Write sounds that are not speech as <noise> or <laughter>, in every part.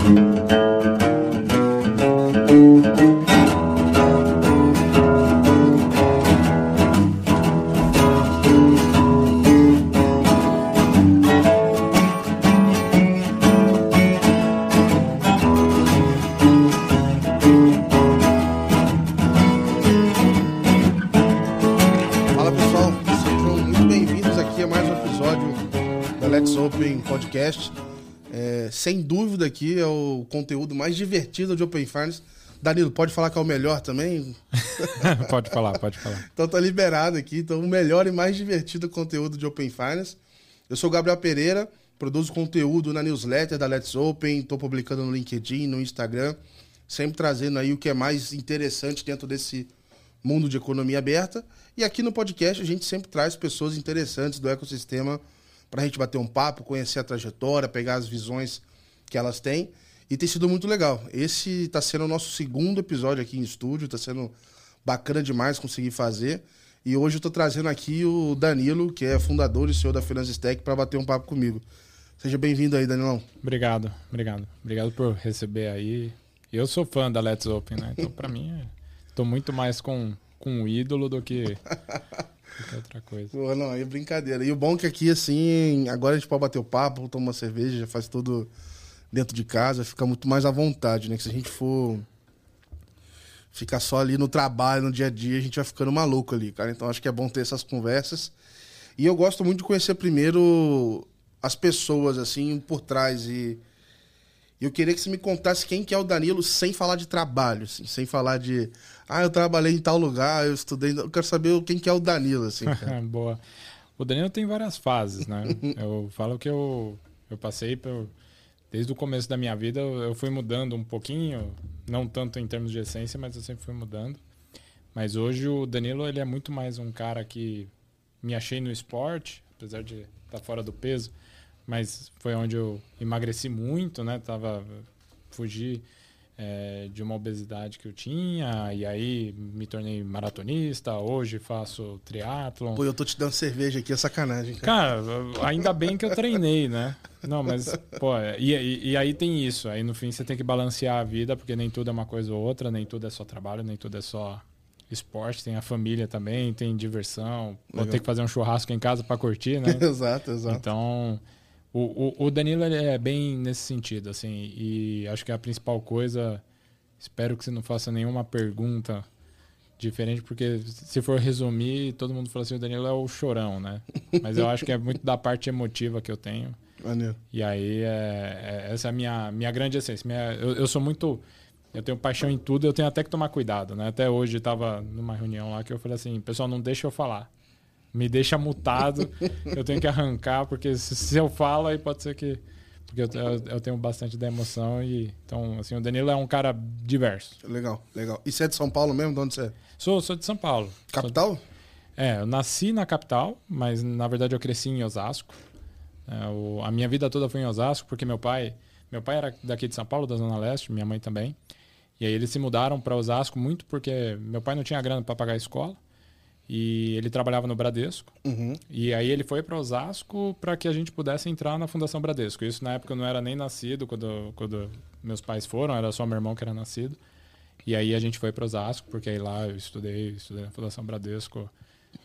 Fala mais divertido de Open Finance. Danilo, pode falar que é o melhor também? <laughs> pode falar, pode falar. Então tá liberado aqui. Então o melhor e mais divertido conteúdo de Open Finance. Eu sou o Gabriel Pereira, produzo conteúdo na newsletter da Let's Open, estou publicando no LinkedIn, no Instagram, sempre trazendo aí o que é mais interessante dentro desse mundo de economia aberta. E aqui no podcast a gente sempre traz pessoas interessantes do ecossistema para a gente bater um papo, conhecer a trajetória, pegar as visões que elas têm. E tem sido muito legal. Esse está sendo o nosso segundo episódio aqui em estúdio, está sendo bacana demais conseguir fazer. E hoje eu estou trazendo aqui o Danilo, que é fundador e CEO da Finance Tech, para bater um papo comigo. Seja bem-vindo aí, Danilão. Obrigado, obrigado. Obrigado por receber aí. Eu sou fã da Let's Open, né? Então, para mim, estou muito mais com, com o ídolo do que, que outra coisa. Pô, não, é brincadeira. E o bom é que aqui, assim, agora a gente pode bater o papo, tomar uma cerveja, faz tudo dentro de casa, fica muito mais à vontade, né? Que se a gente for ficar só ali no trabalho, no dia a dia, a gente vai ficando maluco ali, cara. Então acho que é bom ter essas conversas. E eu gosto muito de conhecer primeiro as pessoas, assim, por trás. E eu queria que você me contasse quem que é o Danilo sem falar de trabalho, assim, sem falar de. Ah, eu trabalhei em tal lugar, eu estudei. Eu quero saber quem que é o Danilo, assim. Cara. <laughs> Boa. O Danilo tem várias fases, né? <laughs> eu falo que eu, eu passei por. Desde o começo da minha vida, eu fui mudando um pouquinho, não tanto em termos de essência, mas eu sempre fui mudando. Mas hoje o Danilo ele é muito mais um cara que me achei no esporte, apesar de estar fora do peso, mas foi onde eu emagreci muito, né? Tava fugi é, de uma obesidade que eu tinha e aí me tornei maratonista. Hoje faço triatlon. Pô, eu tô te dando cerveja aqui, é sacanagem. Cara, cara ainda bem que eu treinei, né? Não, mas pô, e, e, e, aí tem isso. Aí no fim você tem que balancear a vida porque nem tudo é uma coisa ou outra, nem tudo é só trabalho, nem tudo é só esporte, tem a família também, tem diversão. Vou ter que fazer um churrasco em casa para curtir, né? <laughs> exato, exato. Então, o, o, o Danilo é bem nesse sentido, assim, e acho que a principal coisa, espero que você não faça nenhuma pergunta diferente, porque se for resumir, todo mundo fala assim, o Danilo é o chorão, né? <laughs> Mas eu acho que é muito da parte emotiva que eu tenho. Maneiro. E aí, é, é, essa é a minha, minha grande essência. Minha, eu, eu sou muito... Eu tenho paixão em tudo, eu tenho até que tomar cuidado, né? Até hoje estava numa reunião lá que eu falei assim, pessoal, não deixa eu falar me deixa mutado, eu tenho que arrancar, porque se, se, eu falo, aí pode ser que. Porque eu, eu, eu, tenho bastante da emoção e. Então, assim, o Danilo é um cara diverso. Legal, legal. E você é de São Paulo mesmo? De onde você é? Sou, sou de São Paulo. Capital? De, é, eu nasci na capital, mas na verdade eu cresci em Osasco. É, o, a minha vida toda foi em Osasco, porque meu pai. Meu pai era daqui de São Paulo, da Zona Leste, minha mãe também. E aí eles se mudaram para Osasco muito porque meu pai não tinha grana para pagar a escola. E ele trabalhava no Bradesco. Uhum. E aí ele foi para Osasco para que a gente pudesse entrar na Fundação Bradesco. Isso na época eu não era nem nascido quando, quando meus pais foram, era só meu irmão que era nascido. E aí a gente foi para Osasco, porque aí lá eu estudei, estudei na Fundação Bradesco.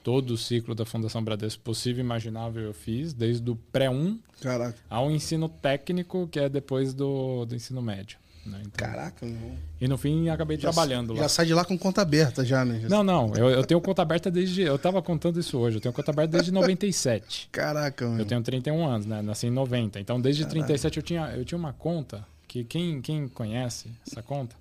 Todo o ciclo da Fundação Bradesco possível e imaginável eu fiz, desde o pré-1 ao ensino técnico, que é depois do, do ensino médio. Né? Então, Caraca, meu. E no fim acabei já, trabalhando lá. Já sai de lá com conta aberta, já, né? Não, não. Eu, eu tenho conta aberta desde. Eu tava contando isso hoje. Eu tenho conta aberta desde 97. Caraca, meu. Eu tenho 31 anos, né? Nasci em 90. Então desde Caraca. 37 eu tinha, eu tinha uma conta que quem, quem conhece essa conta,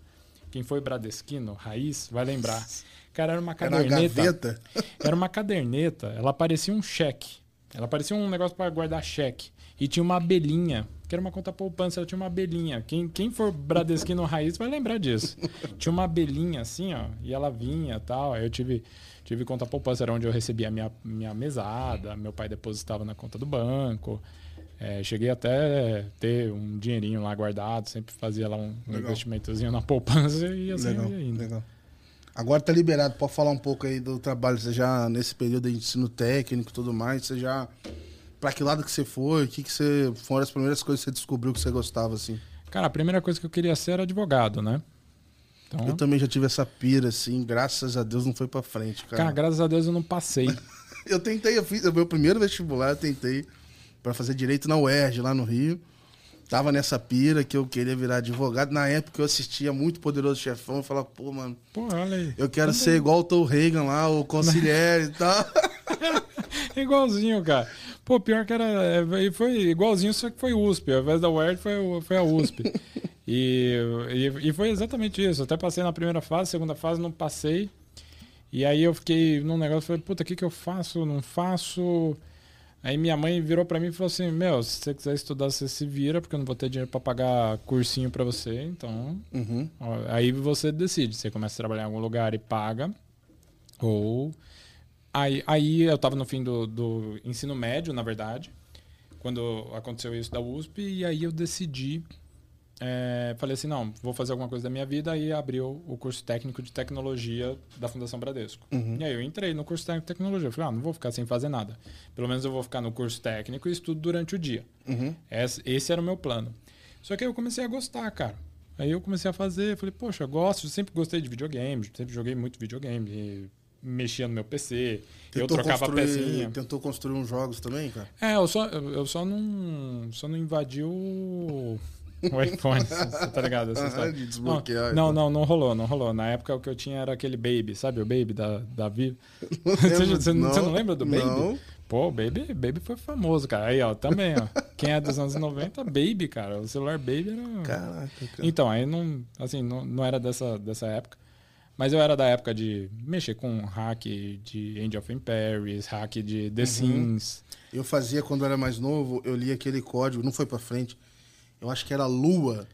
quem foi Bradesquino, raiz, vai lembrar. Cara, era uma caderneta. Era, era uma caderneta. Ela parecia um cheque. Ela parecia um negócio para guardar cheque. E tinha uma abelhinha era uma conta poupança, ela tinha uma abelhinha. Quem, quem for Bradesquino raiz vai lembrar disso. <laughs> tinha uma abelhinha assim, ó, e ela vinha tal. Aí eu tive, tive conta poupança, era onde eu recebia a minha, minha mesada, meu pai depositava na conta do banco. É, cheguei até ter um dinheirinho lá guardado, sempre fazia lá um, um investimentozinho na poupança e assim legal, ia indo. Legal. Agora tá liberado, pode falar um pouco aí do trabalho, você já nesse período de ensino técnico e tudo mais, você já para que lado que você foi? O que, que você foram as primeiras coisas que você descobriu que você gostava assim? Cara, a primeira coisa que eu queria ser era advogado, né? Então, eu também já tive essa pira, assim, graças a Deus não foi pra frente, cara. Cara, graças a Deus eu não passei. <laughs> eu tentei, eu fiz o meu primeiro vestibular, eu tentei para fazer direito na UERJ, lá no Rio. Tava nessa pira que eu queria virar advogado. Na época eu assistia muito Poderoso Chefão. Eu falava, pô, mano. Pô, olha aí. Eu quero Também. ser igual o Tom Reagan lá, o Conciliere e tal. <laughs> <laughs> Igualzinho, cara. Pô, pior que era. É, foi igualzinho, só que foi USP. Ao invés da UERJ, foi, foi a USP. <laughs> e, e, e, foi exatamente isso. Até passei na primeira fase, segunda fase não passei. E aí eu fiquei num negócio, falei, puta, o que, que eu faço? Não faço. Aí minha mãe virou para mim e falou assim: Meu, se você quiser estudar, você se vira, porque eu não vou ter dinheiro para pagar cursinho para você. Então, uhum. aí você decide. Você começa a trabalhar em algum lugar e paga. Ou. Aí, aí eu tava no fim do, do ensino médio, na verdade, quando aconteceu isso da USP, e aí eu decidi é, falei assim, não, vou fazer alguma coisa da minha vida e abriu o curso técnico de tecnologia da Fundação Bradesco. Uhum. E aí eu entrei no curso técnico de tecnologia. Eu falei, ah, não vou ficar sem fazer nada. Pelo menos eu vou ficar no curso técnico e estudo durante o dia. Uhum. Esse, esse, era o meu plano. Só que aí eu comecei a gostar, cara. Aí eu comecei a fazer, falei, poxa, eu gosto, sempre gostei de videogame, sempre joguei muito videogame, mexia no meu PC, tentou eu trocava pecinha. Tentou construir uns jogos também, cara? É, eu só, eu só não, só não invadi o o iPhone, <laughs> tá ligado? Essa desbloquear. Não, não, não, não, rolou, não rolou. Na época o que eu tinha era aquele Baby, sabe? O Baby da, da Vivo. <laughs> Você, você não lembra do Baby? Não. Pô, Baby, Baby foi famoso, cara. Aí, ó, também, ó. Quem é dos anos 90, Baby, cara. O celular Baby era. Caraca, cara. Então, aí não, assim, não, não era dessa, dessa época. Mas eu era da época de mexer com hack de Angel of Empires, hack de The uhum. Sims. Eu fazia quando eu era mais novo, eu li aquele código, não foi para frente eu acho que era Lua,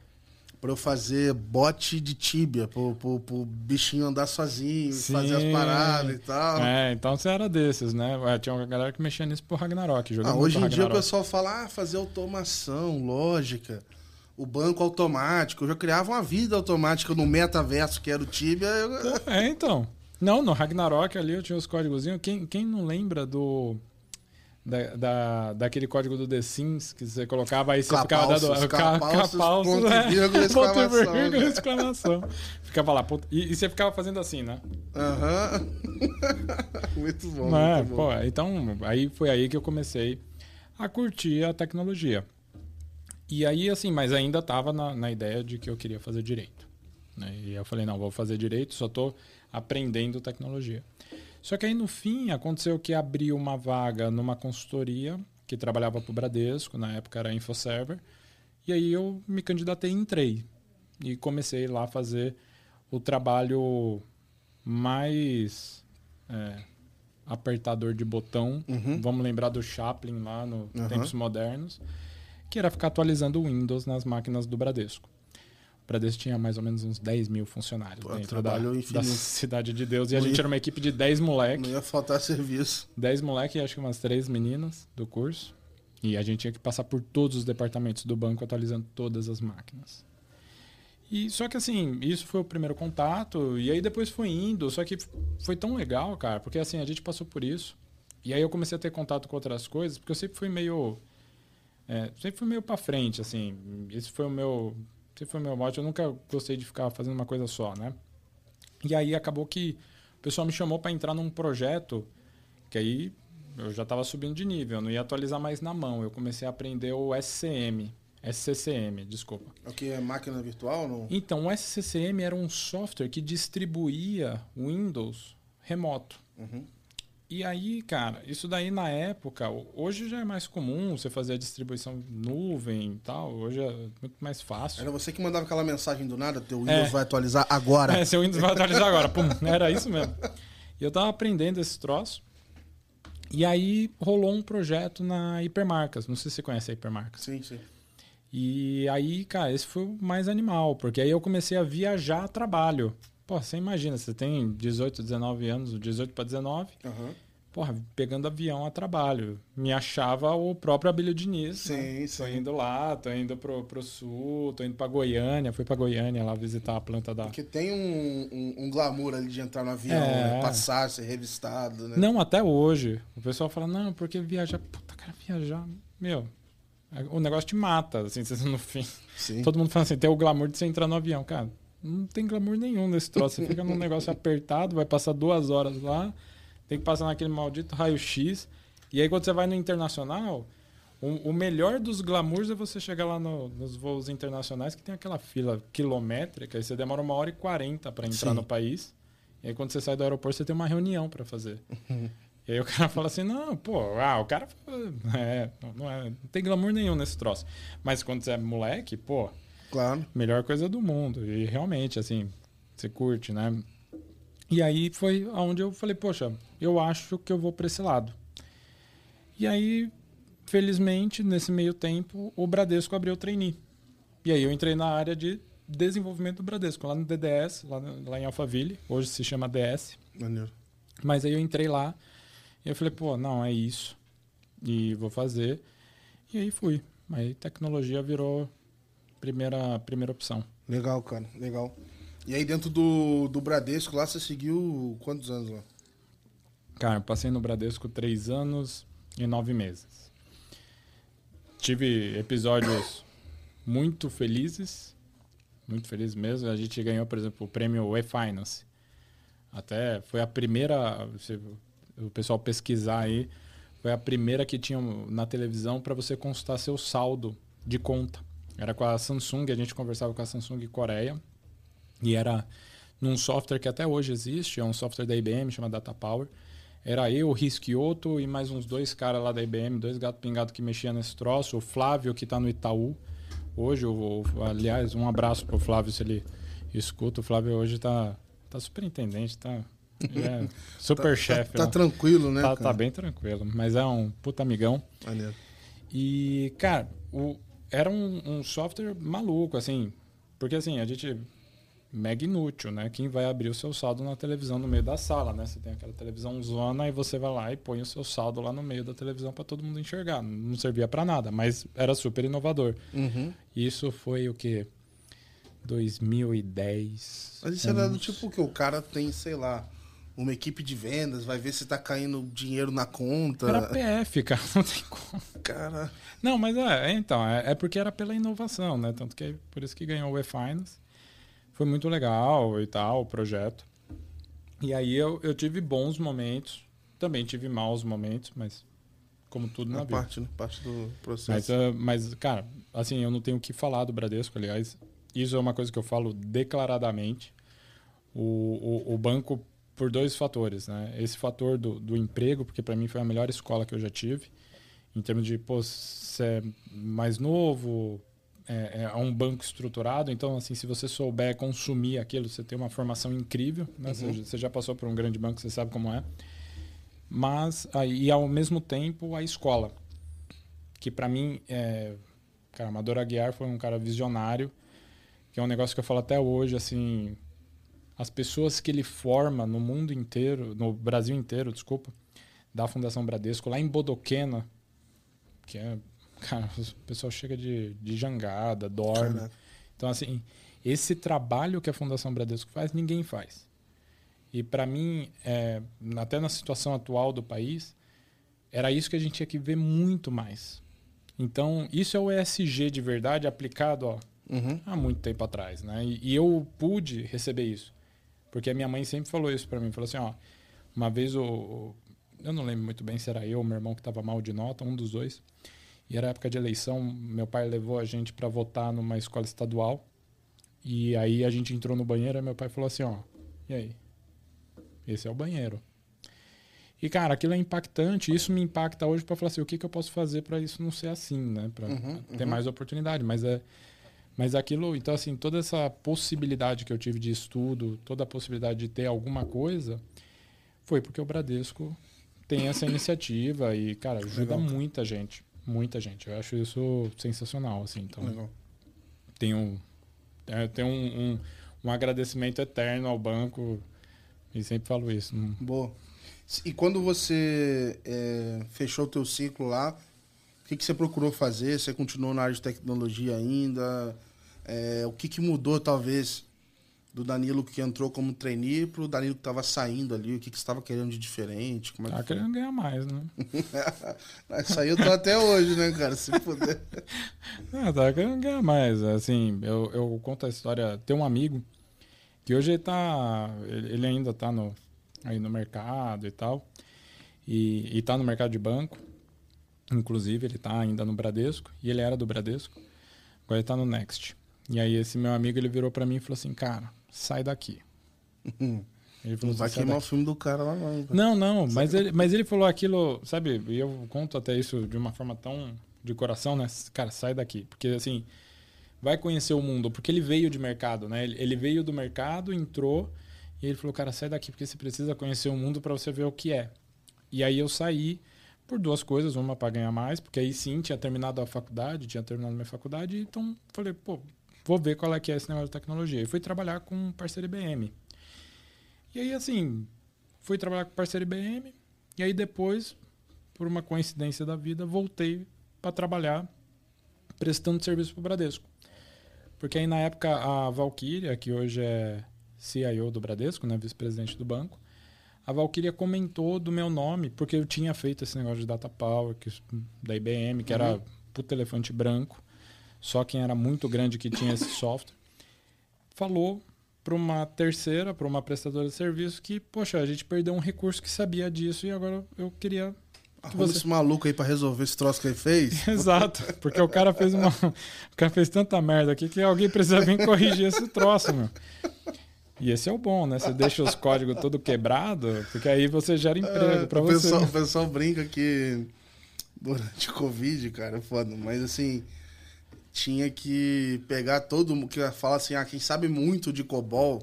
para eu fazer bote de tíbia, pro, pro, pro bichinho andar sozinho, Sim. fazer as paradas e tal. É, então você era desses, né? Tinha uma galera que mexia nisso pro Ragnarok. Ah, hoje em dia o pessoal fala, ah, fazer automação, lógica, o banco automático. Eu já criava uma vida automática no metaverso que era o Tibia. Eu... É, então. Não, no Ragnarok ali eu tinha os códigos. Quem, quem não lembra do da, da, daquele código do The Sims que você colocava aí, você ficava dando capalços, ponto né? vírgula, <laughs> exclamação. Vírgula, exclamação. ficava lá, ponto, e, e, você ficava fazendo assim, né? Aham. <laughs> muito bom, é, muito bom. Pô, então, aí foi aí que eu comecei a curtir a tecnologia. E aí, assim, mas ainda tava na, na ideia de que eu queria fazer direito. Né? E eu falei, não, vou fazer direito, só tô aprendendo tecnologia. Só que aí no fim aconteceu que abriu uma vaga numa consultoria que trabalhava para o Bradesco, na época era InfoServer, e aí eu me candidatei e entrei. E comecei lá a fazer o trabalho mais é, apertador de botão. Uhum. Vamos lembrar do Chaplin lá no uhum. Tempos Modernos, que era ficar atualizando o Windows nas máquinas do Bradesco. Bradesco tinha mais ou menos uns 10 mil funcionários Pô, dentro da, da, Cidade de Deus. E não a gente ia, era uma equipe de 10 moleques. Não ia faltar serviço. 10 moleques e acho que umas 3 meninas do curso. E a gente tinha que passar por todos os departamentos do banco atualizando todas as máquinas. E só que assim, isso foi o primeiro contato, e aí depois foi indo, só que foi tão legal, cara, porque assim, a gente passou por isso. E aí eu comecei a ter contato com outras coisas, porque eu sempre fui meio é, sempre fui meio para frente, assim. Esse foi o meu sempre foi meu mote. Eu nunca gostei de ficar fazendo uma coisa só, né? E aí acabou que o pessoal me chamou para entrar num projeto que aí eu já estava subindo de nível, eu não ia atualizar mais na mão. Eu comecei a aprender o SCM, SCCM, desculpa. O que é máquina virtual? Não? Então, o SCCM era um software que distribuía Windows remoto. Uhum. E aí, cara, isso daí na época, hoje já é mais comum você fazer a distribuição nuvem e tal, hoje é muito mais fácil. Era você que mandava aquela mensagem do nada, teu Windows é. vai atualizar agora. É, seu Windows vai atualizar agora, <laughs> pum, era isso mesmo. E eu tava aprendendo esse troço. E aí rolou um projeto na Hipermarcas, não sei se você conhece a Hipermarcas. Sim, sim. E aí, cara, esse foi o mais animal, porque aí eu comecei a viajar a trabalho. Pô, você imagina, você tem 18, 19 anos, 18 para 19. Uhum. Porra, pegando avião a trabalho. Me achava o próprio Abílio Diniz. Sim, né? sim. Tô indo lá, tô indo pro, pro sul, tô indo pra Goiânia. Fui pra Goiânia lá visitar a planta da. Porque tem um, um, um glamour ali de entrar no avião, é... né? passar, ser revistado, né? Não, até hoje. O pessoal fala, não, porque viajar. Puta, cara, viajar. Meu, o negócio te mata, assim, <laughs> no fim. Sim. Todo mundo fala assim, tem o glamour de você entrar no avião, cara. Não tem glamour nenhum nesse troço. Você fica num <laughs> negócio apertado, vai passar duas horas lá, tem que passar naquele maldito raio-x. E aí quando você vai no internacional, o, o melhor dos glamours é você chegar lá no- nos voos internacionais que tem aquela fila quilométrica e você demora uma hora e quarenta para entrar Sim. no país. E aí quando você sai do aeroporto, você tem uma reunião para fazer. <laughs> E aí o cara fala assim, não, pô, ah, o cara é, não, é, não tem glamour nenhum nesse troço. Mas quando você é moleque, pô, Claro. melhor coisa do mundo. E realmente, assim, você curte, né? E aí foi onde eu falei, poxa, eu acho que eu vou para esse lado. E aí, felizmente, nesse meio tempo, o Bradesco abriu o trainee. E aí eu entrei na área de desenvolvimento do Bradesco, lá no DDS, lá, lá em Alphaville, hoje se chama DS. Maneiro. Mas aí eu entrei lá e eu falei, pô, não, é isso. E vou fazer. E aí fui. Aí tecnologia virou primeira, primeira opção. Legal, cara. Legal. E aí dentro do, do Bradesco lá, você seguiu quantos anos lá? Cara, eu passei no Bradesco três anos e nove meses. Tive episódios muito felizes, muito felizes mesmo. A gente ganhou, por exemplo, o prêmio E-Finance. Até foi a primeira, se o pessoal pesquisar aí, foi a primeira que tinha na televisão para você consultar seu saldo de conta. Era com a Samsung, a gente conversava com a Samsung Coreia. E era num software que até hoje existe, é um software da IBM, chama Data Power. Era eu, o Risquioto e mais uns dois caras lá da IBM, dois gato pingado que mexiam nesse troço. O Flávio, que está no Itaú. Hoje, o- aliás, um abraço pro Flávio se ele escuta. O Flávio hoje tá, tá superintendente, tá ele é <laughs> super chefe. Tá, lá. tranquilo, né? Tá, tá bem tranquilo, mas é um puta amigão. Maneiro. E, cara, o, era um, um software maluco, assim. Porque, assim, a gente. Mega inútil, né? Quem vai abrir o seu saldo na televisão no meio da sala, né? Você tem aquela televisão zona e você vai lá e põe o seu saldo lá no meio da televisão para todo mundo enxergar. Não servia para nada, mas era super inovador. Uhum. Isso foi o quê? 2010. Mas isso era do uns- tipo que o cara tem, sei lá, uma equipe de vendas, vai ver se tá caindo dinheiro na conta. Era PF, cara. <laughs> Não tem como. Cara, Não, mas é, é, então, é, é porque era pela inovação, né? Tanto que é por isso que ganhou o E-Finance. Foi muito legal e tal, o projeto. E aí eu, eu tive bons momentos, também tive maus momentos, mas como tudo na a vida. parte, né? Parte do Mas, processo. ah, mas, cara, assim, eu não tenho o que falar do Bradesco, aliás. Isso é uma coisa que eu falo declaradamente. O, o, o banco, por dois fatores, né? Esse fator do, do emprego, porque para mim foi a melhor escola que eu já tive. Em termos de, pô, você é mais novo, é, é um banco estruturado. Então, assim, se você souber consumir aquilo, você tem uma formação incrível. Né? Você, você já passou por um grande banco, você sabe como é. Mas, aí, e ao mesmo tempo, a escola que para mim é cara Amador Aguiar foi um cara visionário que é um negócio que eu falo até hoje assim as pessoas que ele forma no mundo inteiro no Brasil inteiro desculpa da Fundação Bradesco lá em Bodoquena que é <laughs> cara o pessoal chega de, de jangada dorme Caraca. então assim esse trabalho que a Fundação Bradesco faz ninguém faz e para mim é, até na situação atual do país era isso que a gente tinha que ver muito mais. Então, isso é o ESG de verdade aplicado ó, Uhum. há muito tempo atrás. Né? E, e eu pude receber isso. Porque a minha mãe sempre falou isso para mim. Falou assim, ó, uma vez o, Eu não lembro muito bem se era eu ou meu irmão que estava mal de nota, um dos dois. E era época de eleição, meu pai levou a gente para votar numa escola estadual. E aí a gente entrou no banheiro e meu pai falou assim, ó, e aí? Esse é o banheiro. E, cara, aquilo é impactante. Isso me impacta hoje para falar assim, o que, que eu posso fazer para isso não ser assim, né? Para Uhum, ter mais oportunidade. Mas é, mas aquilo, então assim, toda essa possibilidade que eu tive de estudo, toda a possibilidade de ter alguma coisa, foi porque o Bradesco tem essa iniciativa e, cara, ajuda Legal, muita gente, muita gente. Eu acho isso sensacional, assim. Então, Legal. tenho, é, tenho um, um, um agradecimento eterno ao banco e sempre falo isso. Boa. E quando você é, fechou o teu ciclo lá, que, que você procurou fazer? Você continuou na área de tecnologia ainda? É, o que, que mudou, talvez, do Danilo que entrou como trainee pro Danilo que tava saindo ali? O que, que você estava querendo de diferente? Como é tá que querendo ganhar mais, né? Isso aí eu tô até hoje, né, cara? Se puder. Ah, tá querendo ganhar mais. Assim, eu, eu conto a história. Tem um amigo que hoje ele tá. Ele ele ainda tá no, aí no mercado e tal. E, e tá no mercado de banco. Inclusive, ele tá ainda no Bradesco. E ele era do Bradesco. Agora ele tá no Next. E aí esse meu amigo ele virou pra mim e falou assim, cara, sai daqui. <laughs> Ele Não falou vai assim, "Sai queimar o daqui." filme do cara lá, não. cara. Não, não, mas ele, mas ele falou aquilo, sabe? E eu conto até isso de uma forma tão de coração, né? Cara, sai daqui. Porque assim, vai conhecer o mundo. Porque ele veio de mercado, né? Ele, ele veio do mercado, entrou e ele falou, cara, sai daqui porque você precisa conhecer o mundo para você ver o que é. E aí eu saí por duas coisas, uma para ganhar mais, porque aí sim tinha terminado a faculdade, tinha terminado minha faculdade, então falei, pô, vou ver qual é que é esse negócio de tecnologia. E fui trabalhar com um parceiro IBM. E aí, assim, fui trabalhar com parceiro IBM, e aí depois, por uma coincidência da vida, voltei para trabalhar prestando serviço para o Bradesco. Porque aí na época a Valkyria, que hoje é CIO do Bradesco, né, vice-presidente do banco, a Valkyria comentou do meu nome, porque eu tinha feito esse negócio de data power que, da IBM, que era puto elefante branco, só quem era muito grande que tinha esse software. Falou para uma terceira, para uma prestadora de serviço, que, poxa, a gente perdeu um recurso que sabia disso e agora eu queria Arruma você- esse maluco aí pra resolver esse troço que ele fez. <laughs> Exato, porque o cara fez uma. O cara fez tanta merda aqui que alguém precisa vir corrigir esse troço, meu. E esse é o bom, né? Você deixa os códigos todo quebrado, porque aí você gera emprego É, pra o, você. pessoal, né? o pessoal brinca que durante o Covid, cara, é foda. Mas assim, tinha que pegar todo mundo que fala assim, ah, quem sabe muito de COBOL,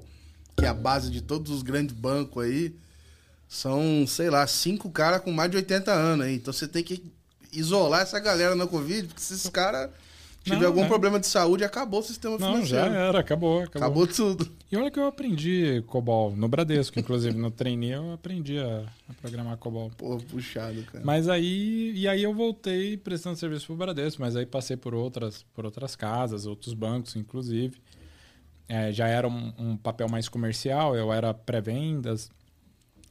que é a base de todos os grandes bancos aí, são, sei lá, cinco caras com mais de 80 anos aí. Então você tem que isolar essa galera na Covid, porque se esses caras tiver Não, algum é. problema de saúde, acabou o sistema Não, financeiro. já era, acabou, acabou. Acabou tudo. E olha que eu aprendi COBOL no Bradesco, inclusive no trainee eu aprendi a, a programar COBOL. Pô, puxado, cara. Mas aí, e aí eu voltei prestando serviço pro Bradesco, mas aí passei por outras, por outras casas, outros bancos, inclusive. É, já era um, um papel mais comercial, eu era pré-vendas,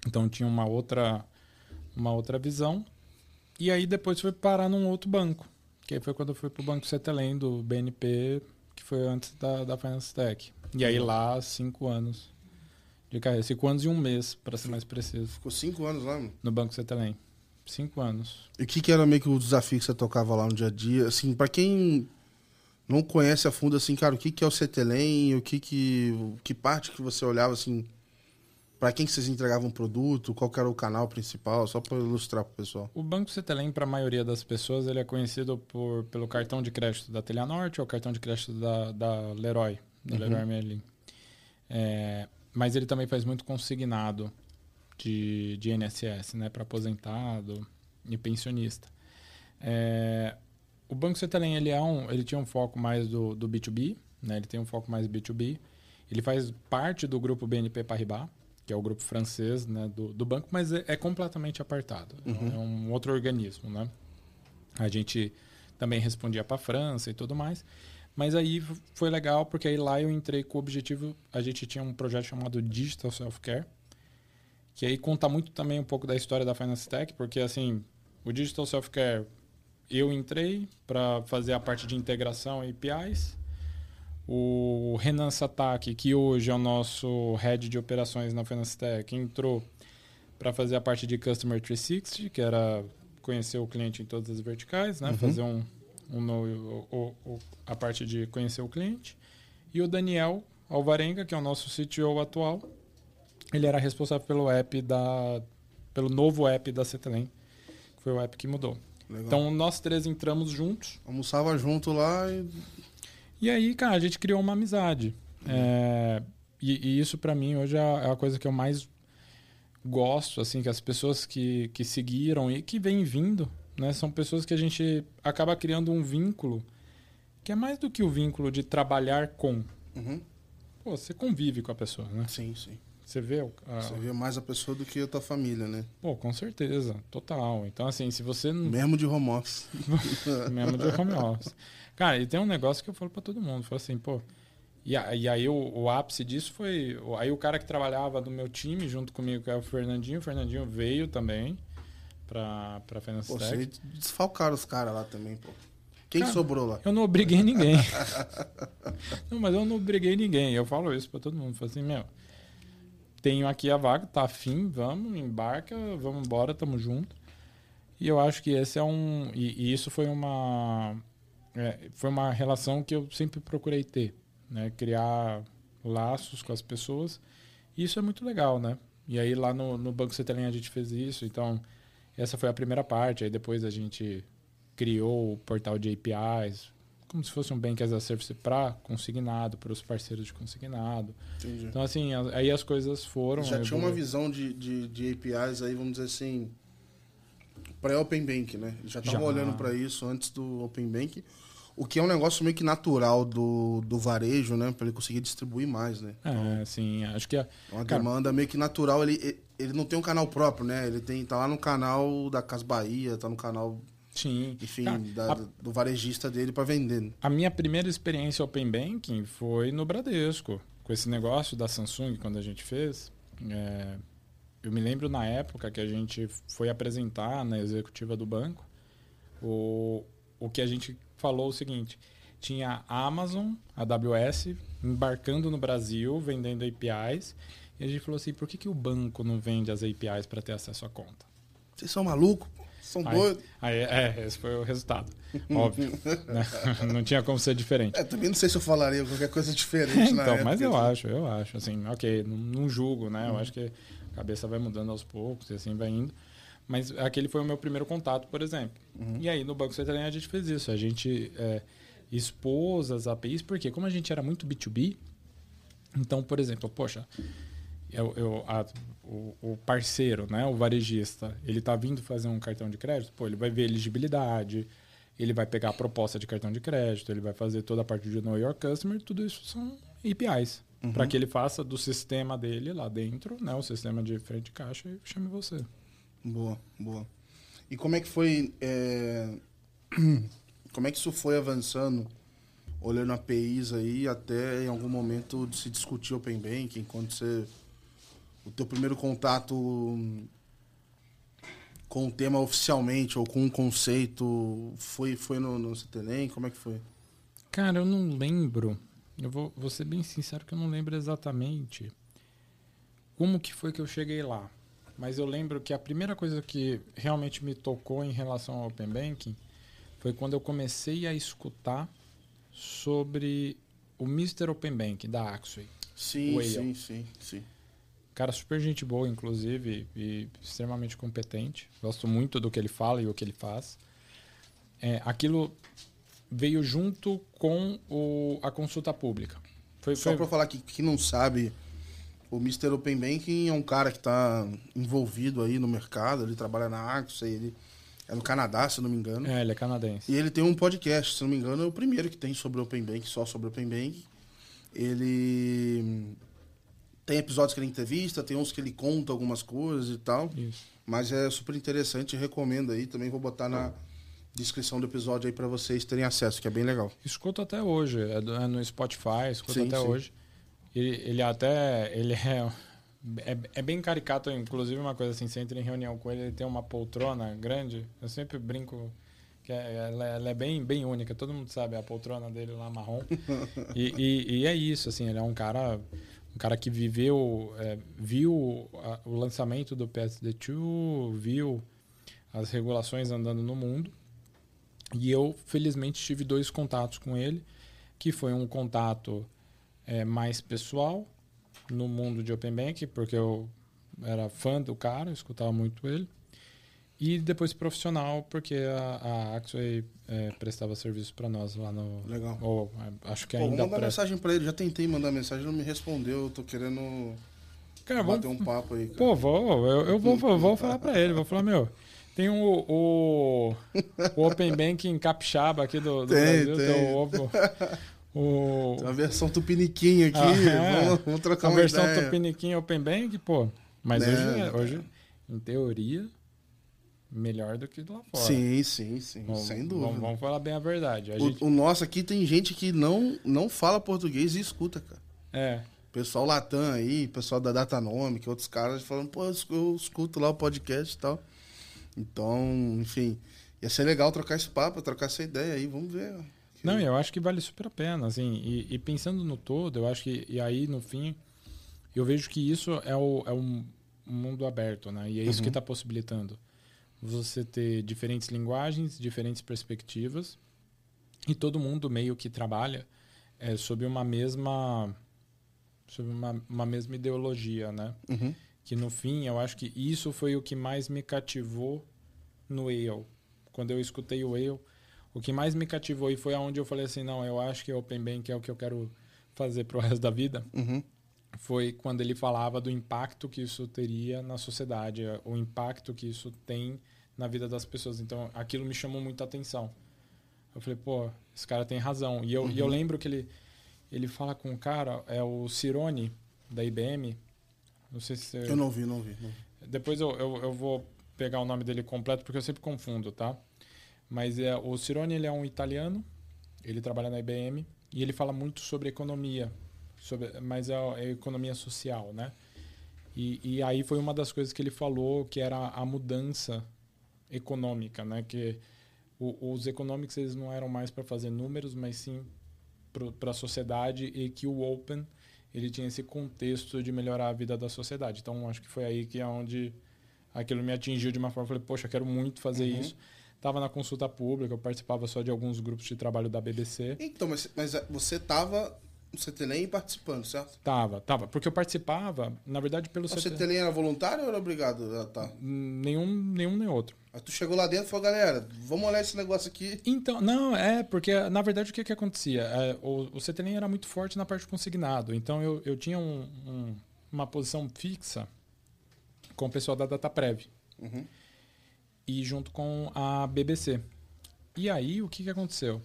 então tinha uma outra, uma outra visão. E aí depois fui parar num outro banco, que foi quando eu fui pro Banco Cetelém do BNP, que foi antes da, da Finance Tech. E aí lá, cinco anos de carreira, cinco anos e um mês, para ser mais preciso, Ficou cinco anos lá, mano. no Banco Cetelém. Cinco anos. E o que, que era meio que o desafio que você tocava lá no dia a dia? Assim, pra quem não conhece a fundo, assim, cara, o que, que é o CTLEM? O que que... Que parte que você olhava, assim... Pra quem que vocês entregavam produto? Qual era o canal principal? Só pra ilustrar pro pessoal. O Banco Cetelem, para a maioria das pessoas, ele é conhecido por, pelo cartão de crédito da Telha Norte ou cartão de crédito da, da Leroy, da Leroy Merlin. É, mas ele também faz muito consignado de, de INSS, né, para aposentado e pensionista. É, o Banco Cetelem, ele, é um, ele tinha um foco mais do, do B2B, né, ele tem um foco mais B2B. Ele faz parte do grupo BNP Paribas, que é o grupo francês né, do, do banco, mas é, é completamente apartado. É um outro organismo, né? A gente também respondia para a França e tudo mais. Mas aí foi legal, porque aí lá eu entrei com o objetivo... A gente tinha um projeto chamado Digital Self-Care, que aí conta muito também um pouco da história da Finance Tech, porque assim, o Digital Self-Care, eu entrei para fazer a parte de integração APIs, o Renan Satak, que hoje é o nosso head de operações na Finance Tech, entrou para fazer a parte de Customer 360, que era conhecer o cliente em todas as verticais, né? fazer um, um no- o- o- a parte de conhecer o cliente. E o Daniel Alvarenga, que é o nosso CTO atual, ele era responsável pelo app da pelo novo app da Cetelem, que foi o app que mudou. Legal. Então nós três entramos juntos Almoçava junto lá e... e aí, cara, a gente criou uma amizade. É, e, e isso pra mim hoje é a, é a coisa que eu mais gosto, assim, que as pessoas que, que seguiram e que vêm vindo, né, são pessoas que a gente acaba criando um vínculo que é mais do que o vínculo de trabalhar com. Uhum. Pô, você convive com a pessoa, né? Sim, sim. Você vê o. a- Você vê mais a pessoa do que a tua família, né? Pô, com certeza, total. Então, assim, se você não. Mesmo de home office. <laughs> mesmo de home office. Cara, e tem um negócio que eu falo pra todo mundo. Eu falo assim, pô, E, aí o, o ápice disso foi. Aí o cara que trabalhava do meu time junto comigo, que é o Fernandinho, o Fernandinho veio também pra, pra Finance Pô, Tech. vocês desfalcaram os caras lá também, pô. Quem Cara, sobrou lá? Eu não obriguei ninguém. <laughs> não, mas eu não obriguei ninguém. Eu falo isso pra todo mundo. Falo assim, meu, tenho aqui a vaga, tá afim, vamos, embarca, vamos embora, tamo junto. E eu acho que esse é um. E, e isso foi uma. É, foi uma relação que eu sempre procurei ter. Né? Criar laços com as pessoas. E isso é muito legal, né? E aí lá no, no Banco Cetelem a gente fez isso. Então, essa foi a primeira parte. Aí depois a gente criou o portal de APIs, como se fosse um Bank as a Service para consignado, para os parceiros de consignado. Entendi. Então, assim, aí as coisas foram. Já tinha uma visão de, de, de APIs aí, vamos dizer assim, pré-Open Bank, né? Já estavam Já. olhando para isso antes do Open Bank, o que é um negócio meio que natural do, do varejo, né? Para ele conseguir distribuir mais, né? É, sim, acho que a, É uma Cara- demanda meio que natural. Ele, ele não tem um canal próprio, né? Ele tem, tá lá no canal da Cas Bahia, tá no canal, sim. enfim, Cara, da- a- do varejista dele para vender. né? A minha primeira experiência Open Banking foi no Bradesco, com esse negócio da Samsung, quando a gente fez. É, eu me lembro na época que a gente foi apresentar na executiva do banco, o, o que a gente falou o seguinte: tinha a Amazon, a AWS, embarcando no Brasil, vendendo APIs, e a gente falou assim: por que, que o banco não vende as APIs para ter acesso à conta? Vocês são malucos? São doidos? Aí, é, esse foi o resultado. Óbvio. <laughs> né? <laughs> Não tinha como ser diferente. É, também não sei se eu falaria qualquer coisa diferente <laughs> na então, época. mas eu né? acho, eu acho. Assim, ok, não, não julgo, né? Eu acho que a cabeça vai mudando aos poucos e assim vai indo. Mas aquele foi o meu primeiro contato, por exemplo. E aí no Banco Central a gente fez isso. A gente é, expôs as APIs, porque como a gente era muito B2B, então, por exemplo, poxa, eu, eu- a- o, o parceiro, né, o varejista, ele tá vindo fazer um cartão de crédito, pô, ele vai ver elegibilidade, ele vai pegar a proposta de cartão de crédito, ele vai fazer toda a parte de Know Your Customer, tudo isso são APIs. Para que ele faça do sistema dele lá dentro, né, o sistema de frente de caixa, e chame você. Boa, boa. E como é que foi. é, <clears throat> Como é que isso foi avançando, olhando APIs aí, até em algum momento se discutir Open Banking, quando você. O teu primeiro contato com o tema oficialmente, ou com um conceito, foi, foi no, no CTLEM? Como é que foi? Cara, eu não lembro. Eu vou, vou ser bem sincero que eu não lembro exatamente como que foi que eu cheguei lá. Mas eu lembro que a primeira coisa que realmente me tocou em relação ao Open Banking foi quando eu comecei a escutar sobre o Mr. Open Banking da Axway. Sim, sim, sim, sim. Cara, super gente boa, inclusive, e extremamente competente. Gosto muito do que ele fala e o que ele faz. É, aquilo veio junto com o, a consulta pública. Foi, Só foi- para falar que quem não sabe, o Mr. Open Banking é um cara que está envolvido aí no mercado, ele trabalha na Axis, ele é no Canadá, se não me engano. É, ele é canadense. E ele tem um podcast, se não me engano, é o primeiro que tem sobre Open Bank, só sobre Open Bank. Ele tem episódios que ele entrevista, tem uns que ele conta algumas coisas e tal. Isso. Mas é super interessante, recomendo aí. Também vou botar na descrição do episódio aí para vocês terem acesso, que é bem legal. Escuto até hoje, é, é no Spotify, escuto Sim, até sim. hoje. Ele, ele até. Ele é, é. é bem caricato, inclusive uma coisa assim, você entra em reunião com ele, ele tem uma poltrona grande. Eu sempre brinco que é- ela, ela é bem, bem única, todo mundo sabe a poltrona dele lá marrom. e, <laughs> e, e é isso, assim, ele é um cara. Um cara que viveu, é, viu a- o lançamento do PSD2, viu as regulações andando no mundo. E eu, felizmente, tive dois contatos com ele, que foi um contato é, mais pessoal no mundo de Open Bank, porque eu era fã do cara, escutava muito ele. E depois profissional, porque a, a Axway é, prestava serviço para nós lá no... Legal. Ou, é, acho que Pô, vou ainda mandar presta. mensagem para ele, já tentei mandar mensagem, não me respondeu. Eu tô querendo Cara, bater vamos, um papo aí. cara. Pô, vou, eu, eu vou, vou, vou <laughs> falar pra ele, vou falar, meu, tem o, o, o Open Banking Capixaba aqui do, do Tem, Brasil, tem. tem o, <laughs> o, Tem uma versão tupiniquim aqui, Ah, é. vamos, vamos trocar a uma versão ideia. Tupiniquim Open Bank, pô. Mas Né, hoje, cara. hoje, em teoria, melhor do que do lá fora. Sim, sim, sim. Vamos- sem dúvida. Vamos, vamos falar bem a verdade. A O, gente, o nosso aqui tem gente que não, não fala português e escuta, cara. é, Pessoal Latam aí, pessoal da Datanome, outros caras falando, pô, eu escuto lá o podcast e tal. Então, enfim, ia ser legal trocar esse papo, trocar essa ideia aí, vamos ver. Não, eu acho que vale super a pena, assim, e, e pensando no todo, eu acho que, e aí no fim, eu vejo que isso é, o, é um, mundo aberto, né? E é isso que está possibilitando. Você ter diferentes linguagens, diferentes perspectivas, e todo mundo meio que trabalha é, sob uma mesma sob uma, uma mesma ideologia, né? Uhum. que no fim eu acho que isso foi o que mais me cativou no Ale. Quando eu escutei o Ale, o que mais me cativou e foi aonde eu falei assim, não, eu acho que Open Bank é o que eu quero fazer pro <laughs> resto da vida, Uhum. foi quando ele falava do impacto que isso teria na sociedade, o impacto que isso tem na vida das pessoas. Então, aquilo me chamou muita atenção. Eu falei, pô, esse cara tem razão. E eu, e eu lembro que ele, ele fala com um cara, é o Cirone, da IBM. Não sei se você... Eu não vi, não vi. não vi. Depois eu, eu, eu vou pegar o nome dele completo porque eu sempre confundo, tá? Mas é, o Cirone ele é um italiano, ele trabalha na IBM e ele fala muito sobre economia, sobre, mas é, é economia social, né? E, e aí foi uma das coisas que ele falou que era a mudança econômica, né? Que o- os econômicos eles não eram mais para fazer números, mas sim para a sociedade e que o Open ele tinha esse contexto de melhorar a vida da sociedade. Então acho que foi aí que é onde aquilo me atingiu de uma forma. Eu falei, poxa, eu quero muito fazer Uhum. isso. Estava na consulta pública, eu participava só de alguns grupos de trabalho da BBC. Então, mas, mas você tava no CTLM participando, certo? Tava, tava. Porque eu participava, na verdade, pelo O CT. CTLM era voluntário ou era obrigado a tá? Nenhum, nenhum nem outro. Aí tu chegou lá dentro e falou, galera, vamos olhar esse negócio aqui. Então, não, é, porque na verdade o que, que acontecia? É, o, o CTLM era muito forte na parte de consignado. Então eu, eu tinha um- um- uma posição fixa com o pessoal da DataPrev Uhum. E junto com a BBC. E aí o que, que aconteceu?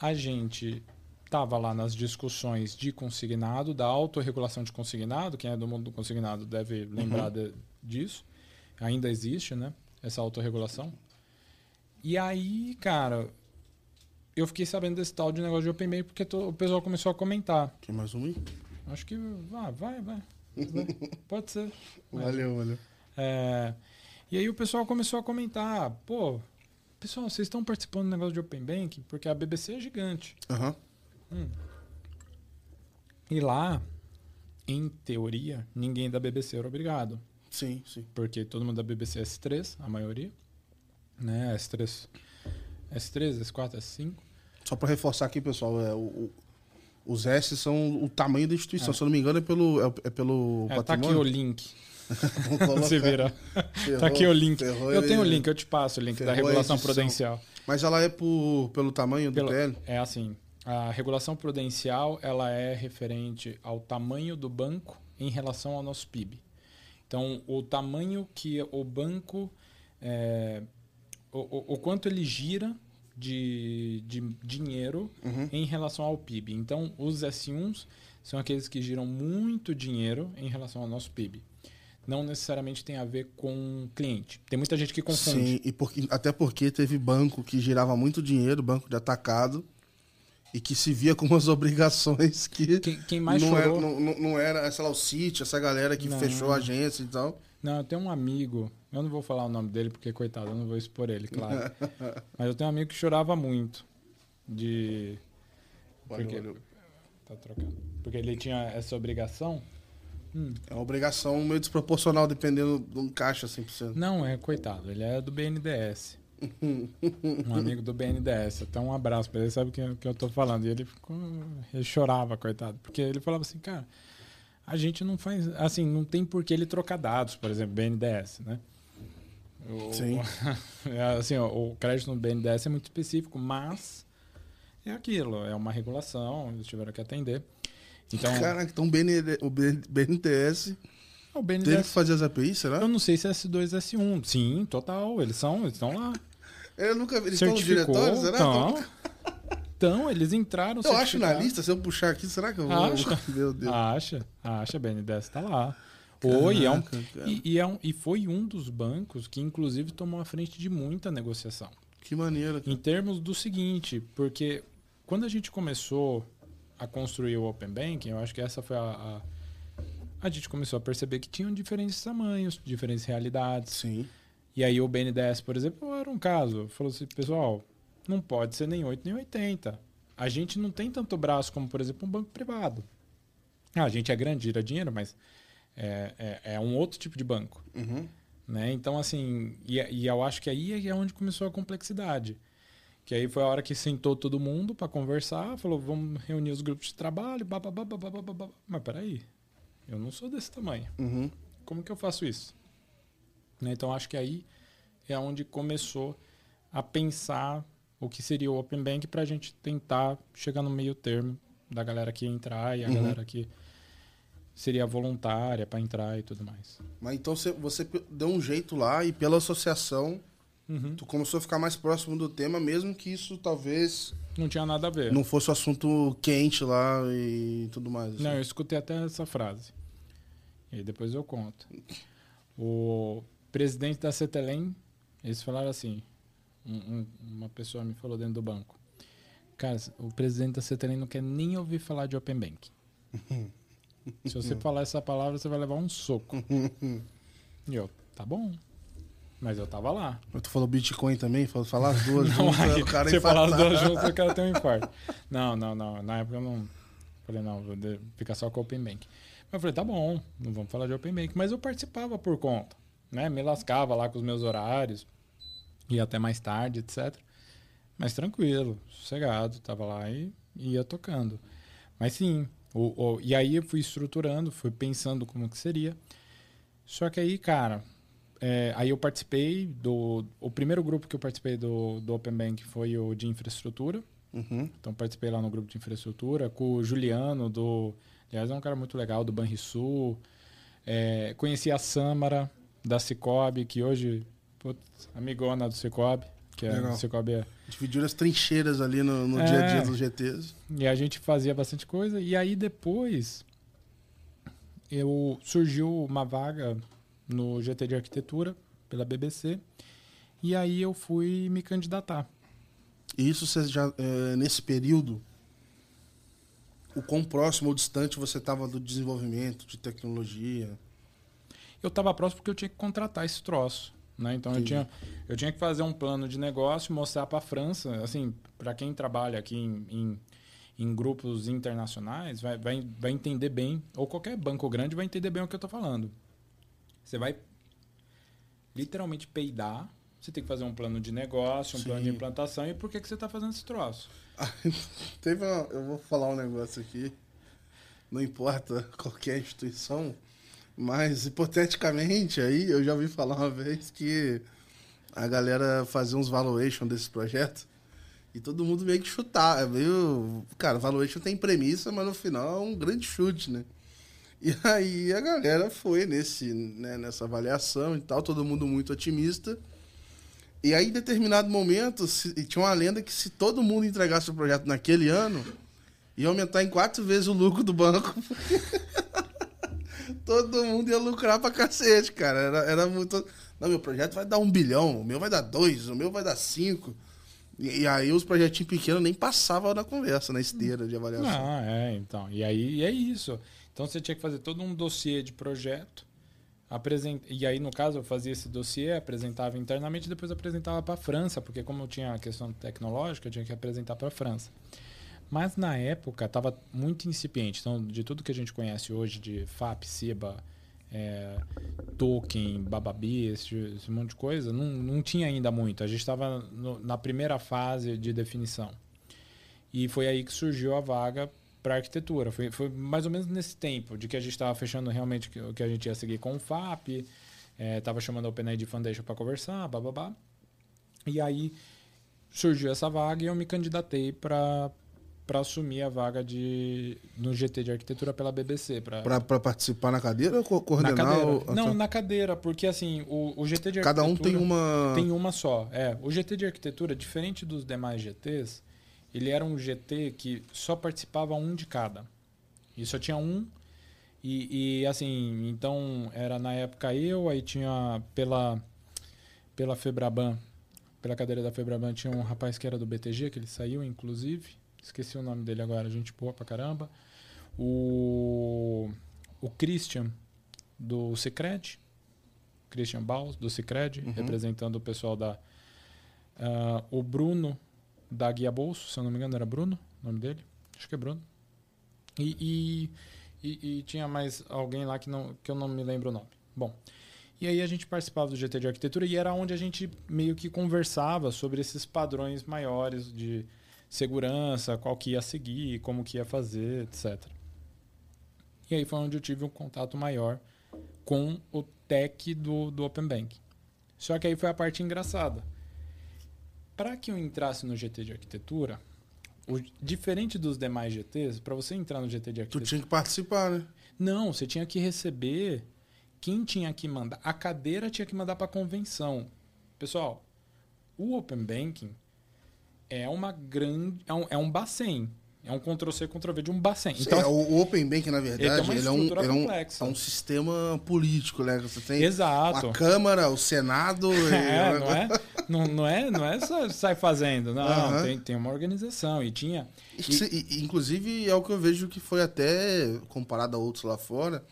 A gente estava lá nas discussões de consignado, da autorregulação de consignado, quem é do mundo do consignado deve lembrar de- disso. Ainda existe, né? Essa autorregulação. E aí, cara, eu fiquei sabendo desse tal de negócio de Open Bank porque to- o pessoal começou a comentar. Tem mais um aí? Acho que vai, vai, vai. vai. Pode ser. <laughs> Valeu, valeu. é, e aí o pessoal começou a comentar, pô, pessoal, vocês estão participando do negócio de Open Bank? Porque a BBC é gigante. Aham. E lá, em teoria, ninguém da BBC era obrigado. Sim, sim. Porque todo mundo da BBC é S3, a maioria. Né? S3, S3, S4, S5. Só pra reforçar aqui, pessoal, é, o, o- os S são o tamanho da instituição. É. Se eu não me engano, é pelo, é, é pelo É, tá aqui patrimônio. o link. <laughs> Você vira. Ferrou, Tá aqui o link. Eu tenho o link, eu te passo o link da regulação prudencial. Mas ela é por, pelo tamanho do Pelo- PL? É assim, a regulação prudencial ela é referente ao tamanho do banco em relação ao nosso PIB. Então, o tamanho que o banco, é, o, o- o quanto ele gira de, de dinheiro Uhum. em relação ao PIB. Então, os S1s são aqueles que giram muito dinheiro em relação ao nosso PIB. Não necessariamente tem a ver com cliente. Tem muita gente que confunde. Sim, e porque, até porque teve banco que girava muito dinheiro, banco de atacado, e que se via com umas <laughs> obrigações que Quem, quem mais não, chorou... era, não, não- não era, sei lá, o City, essa galera que Não. fechou a agência e tal. Não, eu tenho um amigo, eu não vou falar o nome dele porque, coitado, eu não vou expor ele, claro. <laughs> Mas eu tenho um amigo que chorava muito de. Valeu, Porque- valeu. Tá trocando. Porque ele tinha essa obrigação. Hum, É uma obrigação meio desproporcional, dependendo de um caixa 100%. Não, é coitado, ele é do BNDES. <laughs> um amigo do BNDES. Até um abraço pra ele, sabe o que, que eu tô falando. E ele ficou. Ele chorava, coitado. Porque ele falava assim, cara, a gente não faz. Assim, não tem por que ele trocar dados, por exemplo, BNDES, né? O- Sim. <laughs> é, assim, o crédito no BNDES é muito específico, mas é aquilo, é uma regulação, eles tiveram que atender. Então, Caraca, então o BN o BN BNDES o teve que fazer as APIs, será? Eu não sei se é S2 S1. Sim, total. Eles são, eles estão lá. Eu nunca vi. Eles estão no diretório, será? Estão. Então, eles entraram. Eu acho na lista, se eu puxar aqui, será que eu vou? Acha. <laughs> Meu Deus. Acha, acha, BNDES tá lá. Foi, é um, e, e é um, e foi um dos bancos que, inclusive, tomou a frente de muita negociação. Que maneiro. cara. Em termos do seguinte, porque quando a gente começou a construir o Open Banking, eu acho que essa foi a, a. a gente começou a perceber que tinham diferentes tamanhos, diferentes realidades. Sim. E aí o BNDES, por exemplo, era um caso. Falou assim, pessoal, não pode ser nem 8 nem 80. A gente não tem tanto braço como, por exemplo, um banco privado. Ah, a gente é grande, gira dinheiro, mas é, é, é um outro tipo de banco. Uhum. Né? Então, assim, e, e eu acho que aí é onde começou a complexidade. Que aí foi a hora que sentou todo mundo para conversar, falou, vamos reunir os grupos de trabalho, bababá, bababá, babá. mas peraí, eu não sou desse tamanho. Uhum. Como que eu faço isso? Né? Então, acho que aí é onde começou a pensar o que seria o Open Bank para a gente tentar chegar no meio termo da galera que entrar e a Uhum. galera que seria voluntária para entrar e tudo mais. Mas então você, deu um jeito lá e pela associação Uhum. tu começou a ficar mais próximo do tema, mesmo que isso talvez Não tinha nada a ver. não fosse o assunto quente lá e tudo mais. assim. Não, eu escutei até essa frase. E depois eu conto. O presidente da Cetelem, eles falaram assim: um- um- uma pessoa me falou dentro do banco. Cara, o presidente da Cetelem não quer nem ouvir falar de Open Bank. <laughs> Se você falar essa palavra, você vai levar um soco. <laughs> E eu, tá bom. Mas eu tava lá. Mas Tu falou Bitcoin também? Falou falar as duas <laughs> Não, juntas, aí, o cara você falar as duas juntas, o cara tem um infarto. Não, não, não. Na época eu não. Falei, não, vou ficar só com o Open Bank. Mas eu falei, tá bom, não vamos falar de Open Bank. Mas eu participava por conta. Né? Me lascava lá com os meus horários. Ia até mais tarde, etc. Mas tranquilo, sossegado. Tava lá e ia tocando. Mas sim. O, o- e aí eu fui estruturando, fui pensando como que seria. Só que aí, cara, é, aí eu participei do. O primeiro grupo que eu participei do, do Open Bank foi o de infraestrutura. Uhum. Então participei lá no grupo de infraestrutura com o Juliano, do. Aliás, é um cara muito legal, do Banrisul. É, conheci a Samara, da Cicobi, que hoje. Putz, amigona do Cicobi. Que é, Legal. o Cicobi é, Dividiram as trincheiras ali no, no É. dia a dia dos GTs. E a gente fazia bastante coisa. E aí depois eu surgiu uma vaga no GT de arquitetura pela BBC. E aí eu fui me candidatar. E isso você já, é, nesse período, o quão próximo ou distante você estava do desenvolvimento de tecnologia? Eu estava próximo porque eu tinha que contratar esse troço. Né? Então eu Entendi. tinha, eu tinha que fazer um plano de negócio, mostrar para a França. Assim, para quem trabalha aqui em, em, em grupos internacionais, vai, vai, vai entender bem, ou qualquer banco grande vai entender bem o que eu estou falando. Você vai literalmente peidar. Você tem que fazer um plano de negócio, um plano de Sim. implantação. E por que, que você está fazendo esse troço? <laughs> Teve uma, eu vou falar um negócio aqui. Não importa qualquer instituição, mas hipoteticamente aí eu já ouvi falar uma vez que a galera fazia uns valuation desse projeto e todo mundo meio que chutar. Meio. Cara, valuation tem premissa, mas no final é um grande chute, né? E aí a galera foi nesse, né, nessa avaliação e tal, todo mundo muito otimista. E aí, em determinado momento, se- tinha uma lenda que se todo mundo entregasse o projeto naquele ano, ia aumentar em quatro vezes o lucro do banco. <laughs> todo mundo ia lucrar pra cacete, cara. Era, era muito. Não, meu projeto vai dar um bilhão, o meu vai dar dois, o meu vai dar cinco. E, e aí os projetinhos pequenos nem passavam na conversa, na esteira de avaliação. Ah, é, então. E aí e é isso. Então você tinha que fazer todo um dossiê de projeto. Apresent... E aí, no caso, eu fazia esse dossiê, apresentava internamente e depois apresentava para a França, porque como eu tinha a questão tecnológica, eu tinha que apresentar para a França. Mas na época estava muito incipiente. Então, de tudo que a gente conhece hoje de FAP, CIBA, é, token, Bababi, esse, esse monte de coisa, não, não tinha ainda muito. A gente estava na primeira fase de definição. E foi aí que surgiu a vaga para arquitetura. Foi, foi mais ou menos nesse tempo, de que a gente estava fechando realmente o que a gente ia seguir com o FAP, estava chamando a OpenID Foundation para conversar, bababá. E aí surgiu essa vaga e eu me candidatei para para assumir a vaga de no GT de arquitetura pela BBC para participar na cadeira ou co- na coordenar? cadeira. o- Não, na cadeira, porque assim, o, o GT de Cada um tem uma. tem uma só. É, o GT de arquitetura, diferente dos demais GTs, ele era um GT que só participava um de cada. E só tinha um. E, e, assim, então era na época eu, aí tinha pela, pela Febraban, pela cadeira da Febraban, tinha um rapaz que era do BTG, que ele saiu, inclusive. Esqueci o nome dele agora, gente boa pra caramba. O, o Christian, do Cicred. Christian Baus, do Cicred, Uhum. representando o pessoal da. ah, o Bruno, da Guia Bolso, se eu não me engano, era Bruno o nome dele. Acho que é Bruno. E, e, e- e tinha mais alguém lá que, não, que eu não me lembro o nome. Bom, e aí a gente participava do GT de arquitetura e era onde a gente meio que conversava sobre esses padrões maiores de segurança, qual que ia seguir, como que ia fazer, etc. E aí foi onde eu tive um contato maior com o tech do, do Open Bank. Só que aí foi a parte engraçada. Para que eu entrasse no GT de arquitetura, o- diferente dos demais GTs, para você entrar no GT de Tu arquitetura, tinha que participar, né? não, você tinha que receber. Quem tinha que mandar? A cadeira tinha que mandar para a convenção. Pessoal, o Open Banking é uma grande. É um, é um Bacen. É um Ctrl-C, Ctrl-V de um Bacen. Então, Então, o Open Bank, na verdade, uma ele, é, um, ele é, um, é um sistema político, né? Você tem exato. a Câmara, o Senado. <laughs> e- É, não é, <laughs> não, não é, não é só sai fazendo, não. Aham. Tem, tem uma organização e tinha. E se- e- inclusive, é o que eu vejo que foi até, comparado a outros lá fora,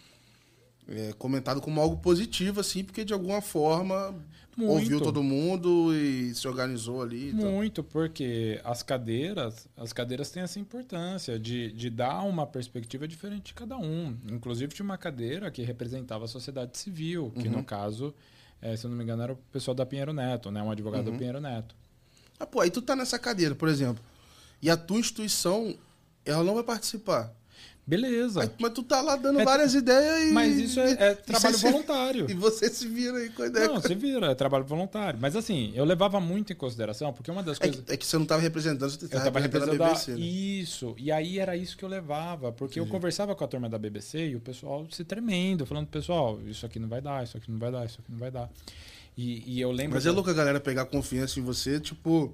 é, comentado como algo positivo, assim, porque de alguma forma Muito. ouviu todo mundo e se organizou ali. Muito, porque as cadeiras, as cadeiras têm essa importância de, de dar uma perspectiva diferente de cada um. Inclusive tinha uma cadeira que representava a sociedade civil, que Uhum. no caso, eh, se eu não me engano, era o pessoal da Pinheiro Neto, né? Um advogado Uhum. do Pinheiro Neto. Ah, pô, aí tu tá nessa cadeira, por exemplo, e a tua instituição, ela não vai participar. Beleza. Aí- mas tu tá lá dando É- várias ideias e... Mas isso é, é e trabalho se- voluntário. <laughs> E você se vira aí com a ideia. Não, você vira, é trabalho voluntário. Mas assim, eu levava muito em consideração, porque uma das É coisas. que, é que você não tava representando, você Eu tava tava representando a BBC, né? Isso. E aí era isso que eu levava. Porque eu conversava com a turma da BBC e o pessoal se tremendo, falando, pessoal, isso aqui não vai dar, isso aqui não vai dar, isso aqui não vai dar. E, e eu lembro. Mas é louco a galera pegar confiança em você, tipo...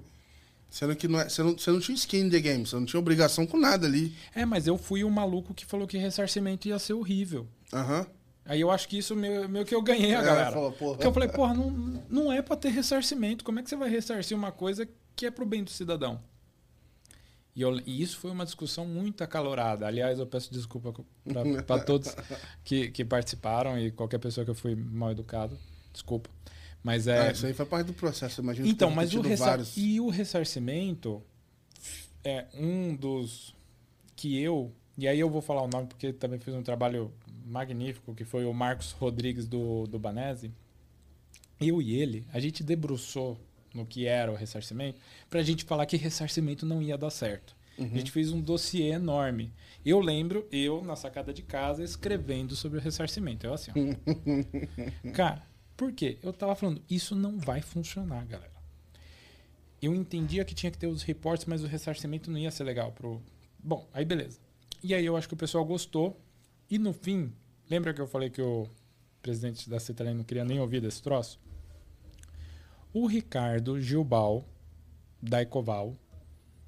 Sendo que não é, você, não, você não tinha skin in the game, você não tinha obrigação com nada ali. É, mas eu fui o maluco que falou que ressarcimento ia ser horrível. Aham. Aí eu acho que isso meio, meio que eu ganhei a É, galera. porra. Porque eu falei, porra, não, não é pra ter ressarcimento. Como é que você vai ressarcir uma coisa que é pro bem do cidadão? E, eu- e isso foi uma discussão muito acalorada. Aliás, eu peço desculpa para <laughs> todos que, que participaram e qualquer pessoa que eu fui mal educado. Desculpa. Mas é. Ah, isso aí faz parte do processo, imagina que Então, mas o, ressar... vários. e o ressarcimento é um dos que eu. E aí eu vou falar o nome porque também fiz um trabalho magnífico, que foi o Marcos Rodrigues do, do Banese. Eu e ele, a gente debruçou no que era o ressarcimento para a gente falar que ressarcimento não ia dar certo. A gente fez um dossiê enorme. Eu lembro, eu, na sacada de casa, escrevendo sobre o ressarcimento. Eu assim, ó. <laughs> Cara, por quê? Eu tava falando, isso não vai funcionar, galera. Eu entendia que tinha que ter os reportes, mas o ressarcimento não ia ser legal pro. Bom, aí beleza. E aí eu acho que o pessoal gostou. E no fim, lembra que eu falei que o presidente da Cetralin não queria nem ouvir desse troço? O Ricardo Gilbal, da Ecoval,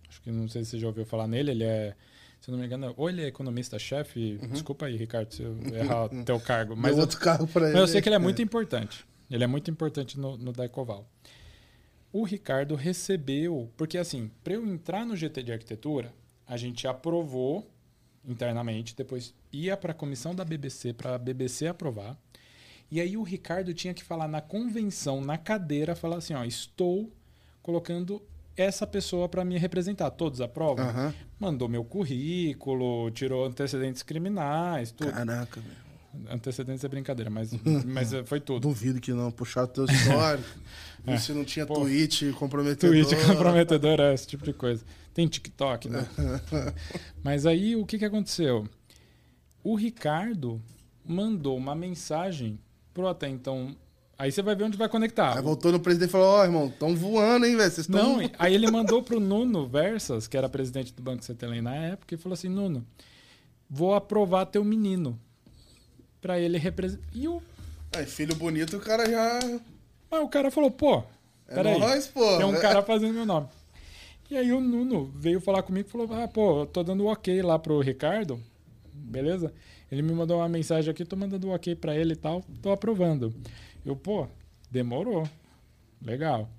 acho que não sei se você já ouviu falar nele, ele é, se não me engano, ou ele é economista-chefe, desculpa aí, Ricardo, se eu <laughs> errar o teu cargo, mas outro carro pra ele. mas eu sei que ele é muito importante. Ele é muito importante no, no Daicoval. O Ricardo recebeu, porque assim, para eu entrar no GT de arquitetura, a gente aprovou internamente, depois ia para a comissão da BBC, para a BBC aprovar. E aí o Ricardo tinha que falar na convenção, na cadeira, falar assim, ó, estou colocando essa pessoa para me representar. Todos aprovam? Aham. Mandou meu currículo, tirou antecedentes criminais, tudo. Caraca, velho. Antecedentes é brincadeira, mas, <laughs> mas foi tudo. Duvido que não. Puxar teu histórico. <laughs> É. Se não tinha Pô. tweet comprometedor. Tweet <laughs> comprometedor, é esse tipo de coisa. Tem TikTok, né? Mas aí o que, que aconteceu? O Ricardo mandou uma mensagem pro até então. Aí você vai ver onde vai conectar. Aí voltou no presidente e falou: Ó, irmão, tão voando, hein, velho? Vocês estão. Não, <laughs> aí ele mandou pro Nuno Versas, que era presidente do Banco Cetelém na época, e falou assim: Nuno, vou aprovar teu menino. Pra ele representar. E o, Aí, filho bonito, o cara já. aí o cara falou: pô, É peraí. nóis, pô. Tem um cara fazendo meu nome. E aí o Nuno veio falar comigo e falou: Ah, pô, eu tô dando ok lá pro Ricardo. beleza? Ele me mandou uma mensagem aqui, tô mandando ok pra ele e tal, tô aprovando. Eu, pô, demorou. Legal.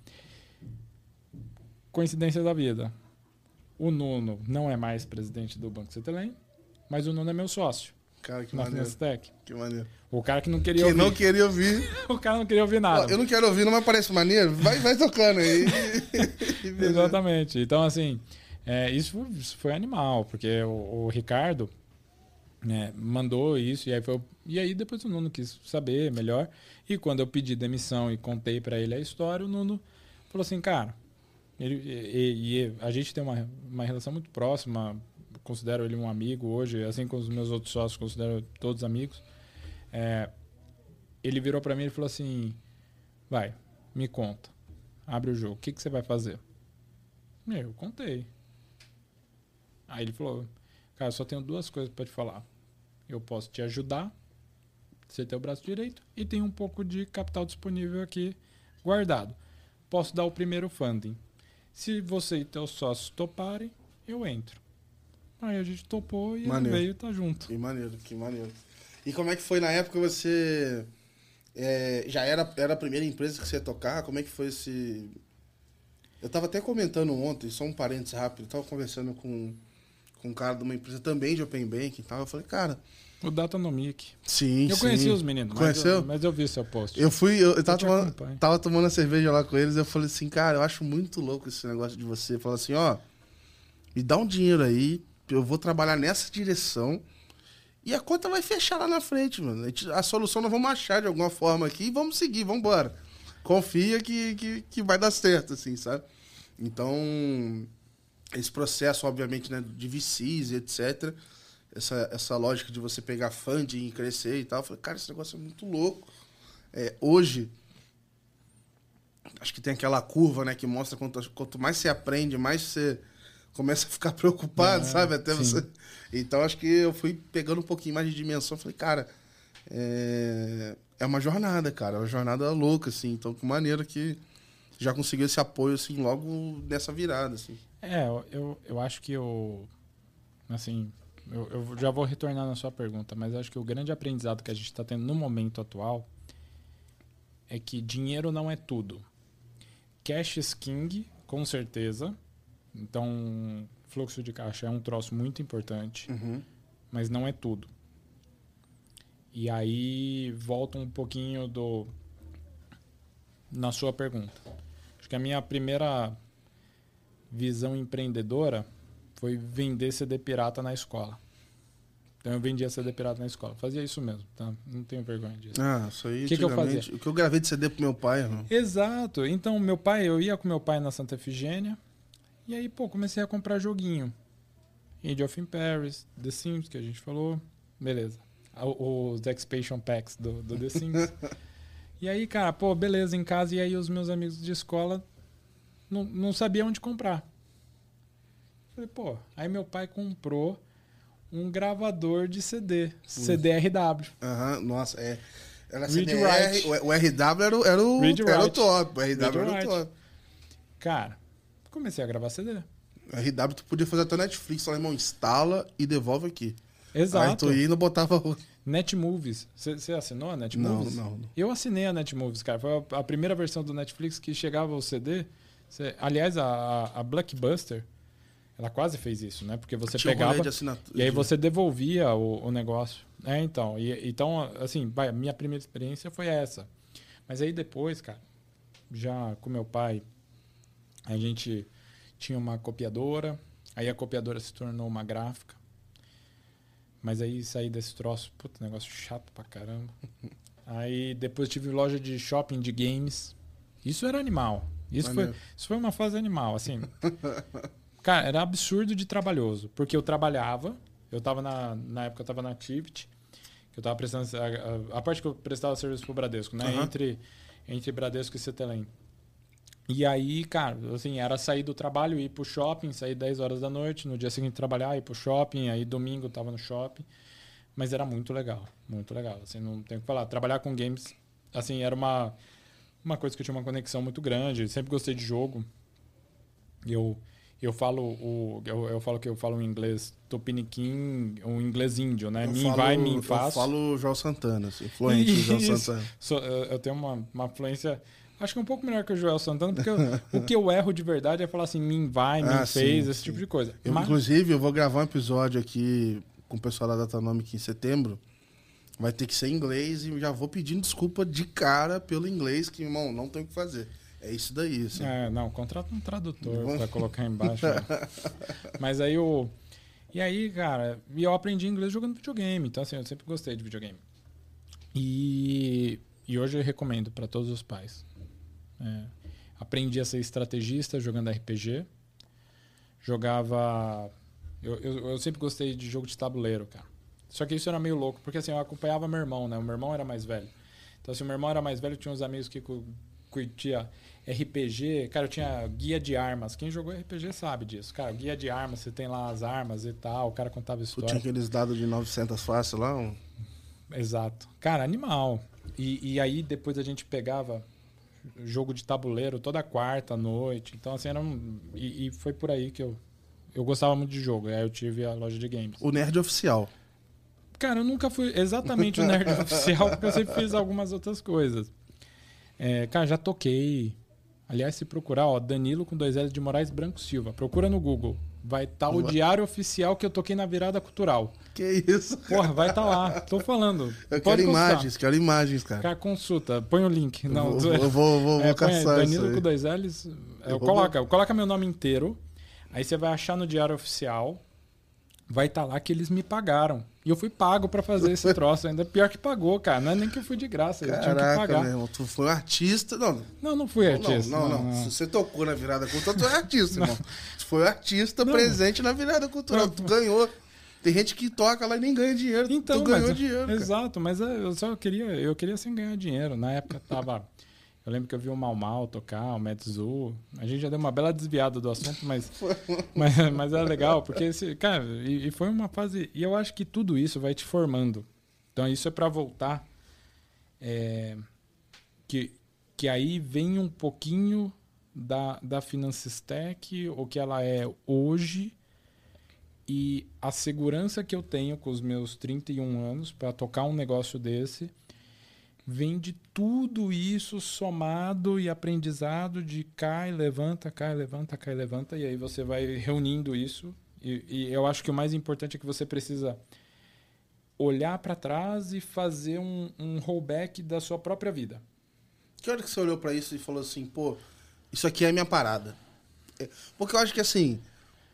Coincidência da vida. O Nuno não é mais presidente do Banco Cetelém, mas o Nuno é meu sócio Cara, que na maneiro. Finestec. Que maneiro. O cara que não queria Que ouvir. não queria ouvir. <laughs> O cara não queria ouvir nada. eu não quero ouvir, não, mas parece maneiro. Vai, vai tocando aí. <laughs> Exatamente. Então, assim, é, isso, foi- isso foi animal, porque o, o Ricardo né, mandou isso, e aí, foi, e aí depois o Nuno quis saber melhor. E quando eu pedi demissão e contei pra ele a história, o Nuno falou assim, cara, ele, e, e a gente tem uma, uma relação muito próxima, considero ele um amigo hoje, assim como os meus outros sócios, considero todos amigos. É, ele virou pra mim e falou assim, vai, me conta, abre o jogo, o que, que você vai fazer? Eu contei. Aí ele falou: Cara, só tenho duas coisas pra te falar. Eu posso te ajudar, você tem o braço direito, e tem um pouco de capital disponível aqui guardado. Posso dar o primeiro funding. Se você e teus sócios toparem, eu entro. Aí a gente topou e Maneiro. veio tá junto. Que maneiro, que maneiro. E como é que foi na época você. é, já era, era a primeira empresa que você ia tocar? Como é que foi esse. Eu tava até comentando ontem, só um parênteses rápido, eu tava conversando com, com um cara de uma empresa também de Open Bank e tal. Eu falei, cara. O Datanomic. Sim, Eu sim. conheci os meninos, mas Conheceu? eu, mas eu vi seu post. Eu fui, eu, eu tava, tomando, tava tomando a cerveja lá com eles, eu falei assim, cara, eu acho muito louco esse negócio de você. Fala assim, ó, me dá um dinheiro aí, eu vou trabalhar nessa direção e a conta vai fechar lá na frente, mano. A, solução nós vamos achar de alguma forma aqui e vamos seguir, vamos embora. Confia que, que, que vai dar certo, assim, sabe? Então, esse processo, obviamente, né, de VCs e etc., essa, essa lógica de você pegar funding e crescer e tal, eu falei, cara, esse negócio é muito louco. É, hoje, acho que tem aquela curva, né, que mostra quanto, quanto mais você aprende, mais você começa a ficar <laughs> preocupado, É, sabe? Até sim. você. Então acho que eu fui pegando um pouquinho mais de dimensão. Falei, cara, é, é uma jornada, cara, é uma jornada louca, assim. Então, que maneira que já conseguiu esse apoio, assim, logo nessa virada, assim. É, eu, eu, eu acho que eu. Assim, eu, eu já vou retornar na sua pergunta, mas acho que o grande aprendizado que a gente está tendo no momento atual é que dinheiro não é tudo. Cash is king, com certeza. Então, fluxo de caixa é um troço muito importante, Uhum. mas não é tudo. E aí volta um pouquinho do na sua pergunta. Acho que a minha primeira visão empreendedora foi vender CD pirata na escola. Então eu vendia CD pirata na escola. Fazia isso mesmo, tá? Não tenho vergonha disso. Ah, isso aí, Que que eu antigamente- O que eu gravei de CD pro meu pai, irmão. Exato. Então, meu pai, eu ia com meu pai na Santa Efigênia. E aí, pô, comecei a comprar joguinho. Age of Paris, The Sims, que a gente falou. Beleza. O- Os expansion packs do, do The Sims. <laughs> e aí, cara, pô, beleza, em casa. E aí, os meus amigos de escola não, não sabiam onde comprar. Falei, pô. Aí, meu pai comprou um gravador de CD. CDRW. Aham, nossa, é. Era CDR, o, RW era, o- era, o, era o top. O RW era o top. Cara, comecei a gravar CD. RW tu podia fazer até Netflix, lá, irmão, instala e devolve aqui. Aí Exato. tu ia e não botava. Netmovies. Você assinou a Netmovies? Não, não, não. Eu assinei a Netmovies, cara. Foi a, a primeira versão do Netflix que chegava o CD. Cê- aliás, a, a- a Blockbuster, ela quase fez isso, né? Porque você Tinha pegava e aí você devolvia o, o negócio. É, então. E, então, assim, minha primeira experiência foi essa. Mas aí depois, cara, já com meu pai, a gente tinha uma copiadora. Aí a copiadora se tornou uma gráfica. Mas aí saí desse troço, puta, negócio chato pra caramba. <laughs> Aí depois tive loja de shopping de games. Isso era animal. Isso foi, isso foi uma fase animal, assim. <laughs> Cara, era absurdo de trabalhoso. Porque eu trabalhava, eu tava na, na época eu tava na Activity, que eu tava prestando. A, a- a parte que eu prestava serviço pro Bradesco, né? Aham. Entre, entre Bradesco e Cetelem. E aí, cara, assim, era sair do trabalho, ir pro shopping, sair 10 horas da noite, no dia seguinte trabalhar, ir pro shopping, aí domingo eu tava no shopping. Mas era muito legal, muito legal. Assim, não tenho o que falar. Trabalhar com games, assim, era uma, uma coisa que eu tinha uma conexão muito grande. Sempre gostei de jogo. Eu, eu falo o eu, eu falo que eu falo um inglês tupiniquim, um inglês índio, né? Eu Mim falo- vai, mim Eu faz. falo João Santana, assim, fluente do João. Santana. Sou- eu eu tenho uma, uma fluência, acho que um pouco melhor que o Joel Santana, porque eu- <laughs> o que eu erro de verdade é falar assim, mim vai, mim Ah, fez, sim, esse sim. tipo de coisa. Eu, Mas- Inclusive, eu vou gravar um episódio aqui com o pessoal da Datanômica em setembro. Vai ter que ser em inglês e já vou pedindo desculpa de cara pelo inglês, que, irmão, não tem o que fazer. É isso daí, assim. É, não, contrata um tradutor Vamos- pra colocar embaixo. né? <laughs> Mas aí o. E aí, cara, e eu aprendi inglês jogando videogame. Então, assim, eu sempre gostei de videogame. E, e hoje eu recomendo pra todos os pais. É, aprendi a ser estrategista jogando RPG. Jogava. Eu, eu, eu sempre gostei de jogo de tabuleiro, cara. Só que isso era meio louco, porque assim, eu acompanhava meu irmão, né? O meu irmão era mais velho. Então, assim, o meu irmão era mais velho, tinha uns amigos que cu- curtia RPG. Cara, eu tinha guia de armas. Quem jogou RPG sabe disso. Cara, guia de armas, você tem lá as armas e tal, o cara contava história. tinha aqueles dados de 900 fácil lá, um... Exato. Cara, animal. E, e aí depois a gente pegava jogo de tabuleiro toda quarta noite. Então, assim, era um. E, e foi por aí que eu. Eu gostava muito de jogo. Aí eu tive a loja de games. o nerd oficial. Cara, eu nunca fui exatamente o nerd <laughs> oficial, porque eu sempre fiz algumas outras coisas. É, cara, já toquei. Aliás, se procurar, ó, Danilo com dois L de Moraes Branco Silva. Procura no Google. Vai estar o Vai. diário oficial que eu toquei na virada cultural. Que isso? Porra, vai estar lá. Tô falando. <laughs> Eu Pode quero consultar. imagens, quero imagens, cara. Cara, consulta. Põe o link. Não, eu vou, eu vou, vou, <laughs> É, vou aí, caçar isso Danilo com dois L's. é, Eu vou- coloca, coloca meu nome inteiro. Aí você vai achar no diário oficial. Vai estar lá que eles me pagaram. E eu fui pago pra fazer esse <laughs> troço. Ainda pior que pagou, cara. Não é nem que eu fui de graça. Eu tinha que Caraca, pagar. meu irmão, tu foi um artista. Não, Não, não fui não, artista. não, não, Se você tocou na virada cultural, tu é artista, <laughs> irmão. Tu foi artista Não. presente na virada cultural. Não. Tu ganhou. Tem gente que toca lá e nem ganha dinheiro. Então, tu ganhou mas- dinheiro. cara. Exato, mas é, eu só queria, eu queria sem ganhar dinheiro. Na época tava. Eu lembro que eu vi o Mal Mal tocar, o Metzu. A gente já deu uma bela desviada do assunto, mas, <laughs> mas, mas é legal, porque, esse, cara, e, e foi uma fase. E eu acho que tudo isso vai te formando. Então, isso é para voltar. é, que, que aí vem um pouquinho da, da Financistec, o que ela é hoje, e a segurança que eu tenho com os meus 31 anos para tocar um negócio desse vem de tudo isso somado e aprendizado de cai, levanta, cai, levanta, cai, levanta, e aí você vai reunindo isso. E, e eu acho que o mais importante é que você precisa olhar para trás e fazer um, um rollback da sua própria vida. Que hora que você olhou pra isso e falou assim, pô, isso aqui é minha parada? É, Porque eu acho que assim,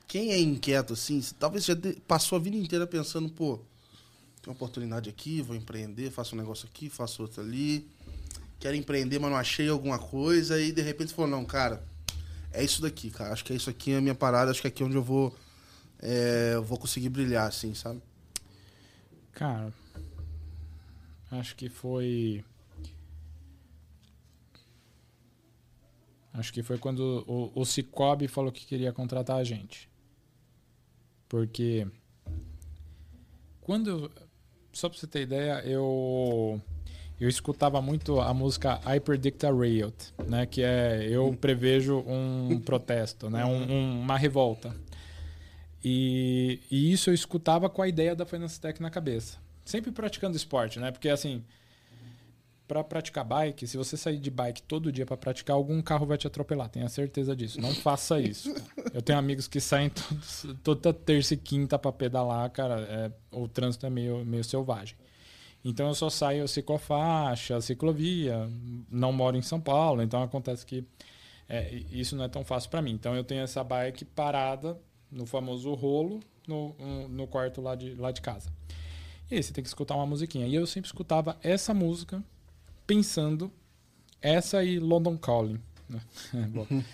quem é inquieto assim, talvez já passou a vida inteira pensando, pô, tem uma oportunidade aqui, vou empreender, faço um negócio aqui, faço outro ali. Quero empreender, mas não achei alguma coisa. E de repente falou, não, cara, é isso daqui, cara. Acho que é isso aqui a minha parada, acho que é aqui onde eu vou, é, eu vou conseguir brilhar, assim, sabe? Cara, acho que foi. Acho que foi quando o, o Cicobi falou que queria contratar a gente. Porque. Quando. Só pra você ter ideia, eu. Eu escutava muito a música I Predict a Riot, né? Que é eu prevejo um <laughs> protesto, né? Um- um- uma revolta. E, e isso eu escutava com a ideia da Finance Tech na cabeça. Sempre praticando esporte, né? Porque assim, para praticar bike, se você sair de bike todo dia para praticar, algum carro vai te atropelar, tenha certeza disso. Não faça isso. Eu tenho amigos que saem todos- toda terça e quinta para pedalar, cara. é- o trânsito é meio, meio selvagem. Então eu só saio ciclofaixa, ciclovia, não moro em São Paulo, então acontece que é, isso não é tão fácil para mim. Então eu tenho essa bike parada no famoso rolo no, no quarto lá de, lá de casa. E aí você tem que escutar uma musiquinha. E eu sempre escutava essa música pensando essa e London Calling. né? <laughs>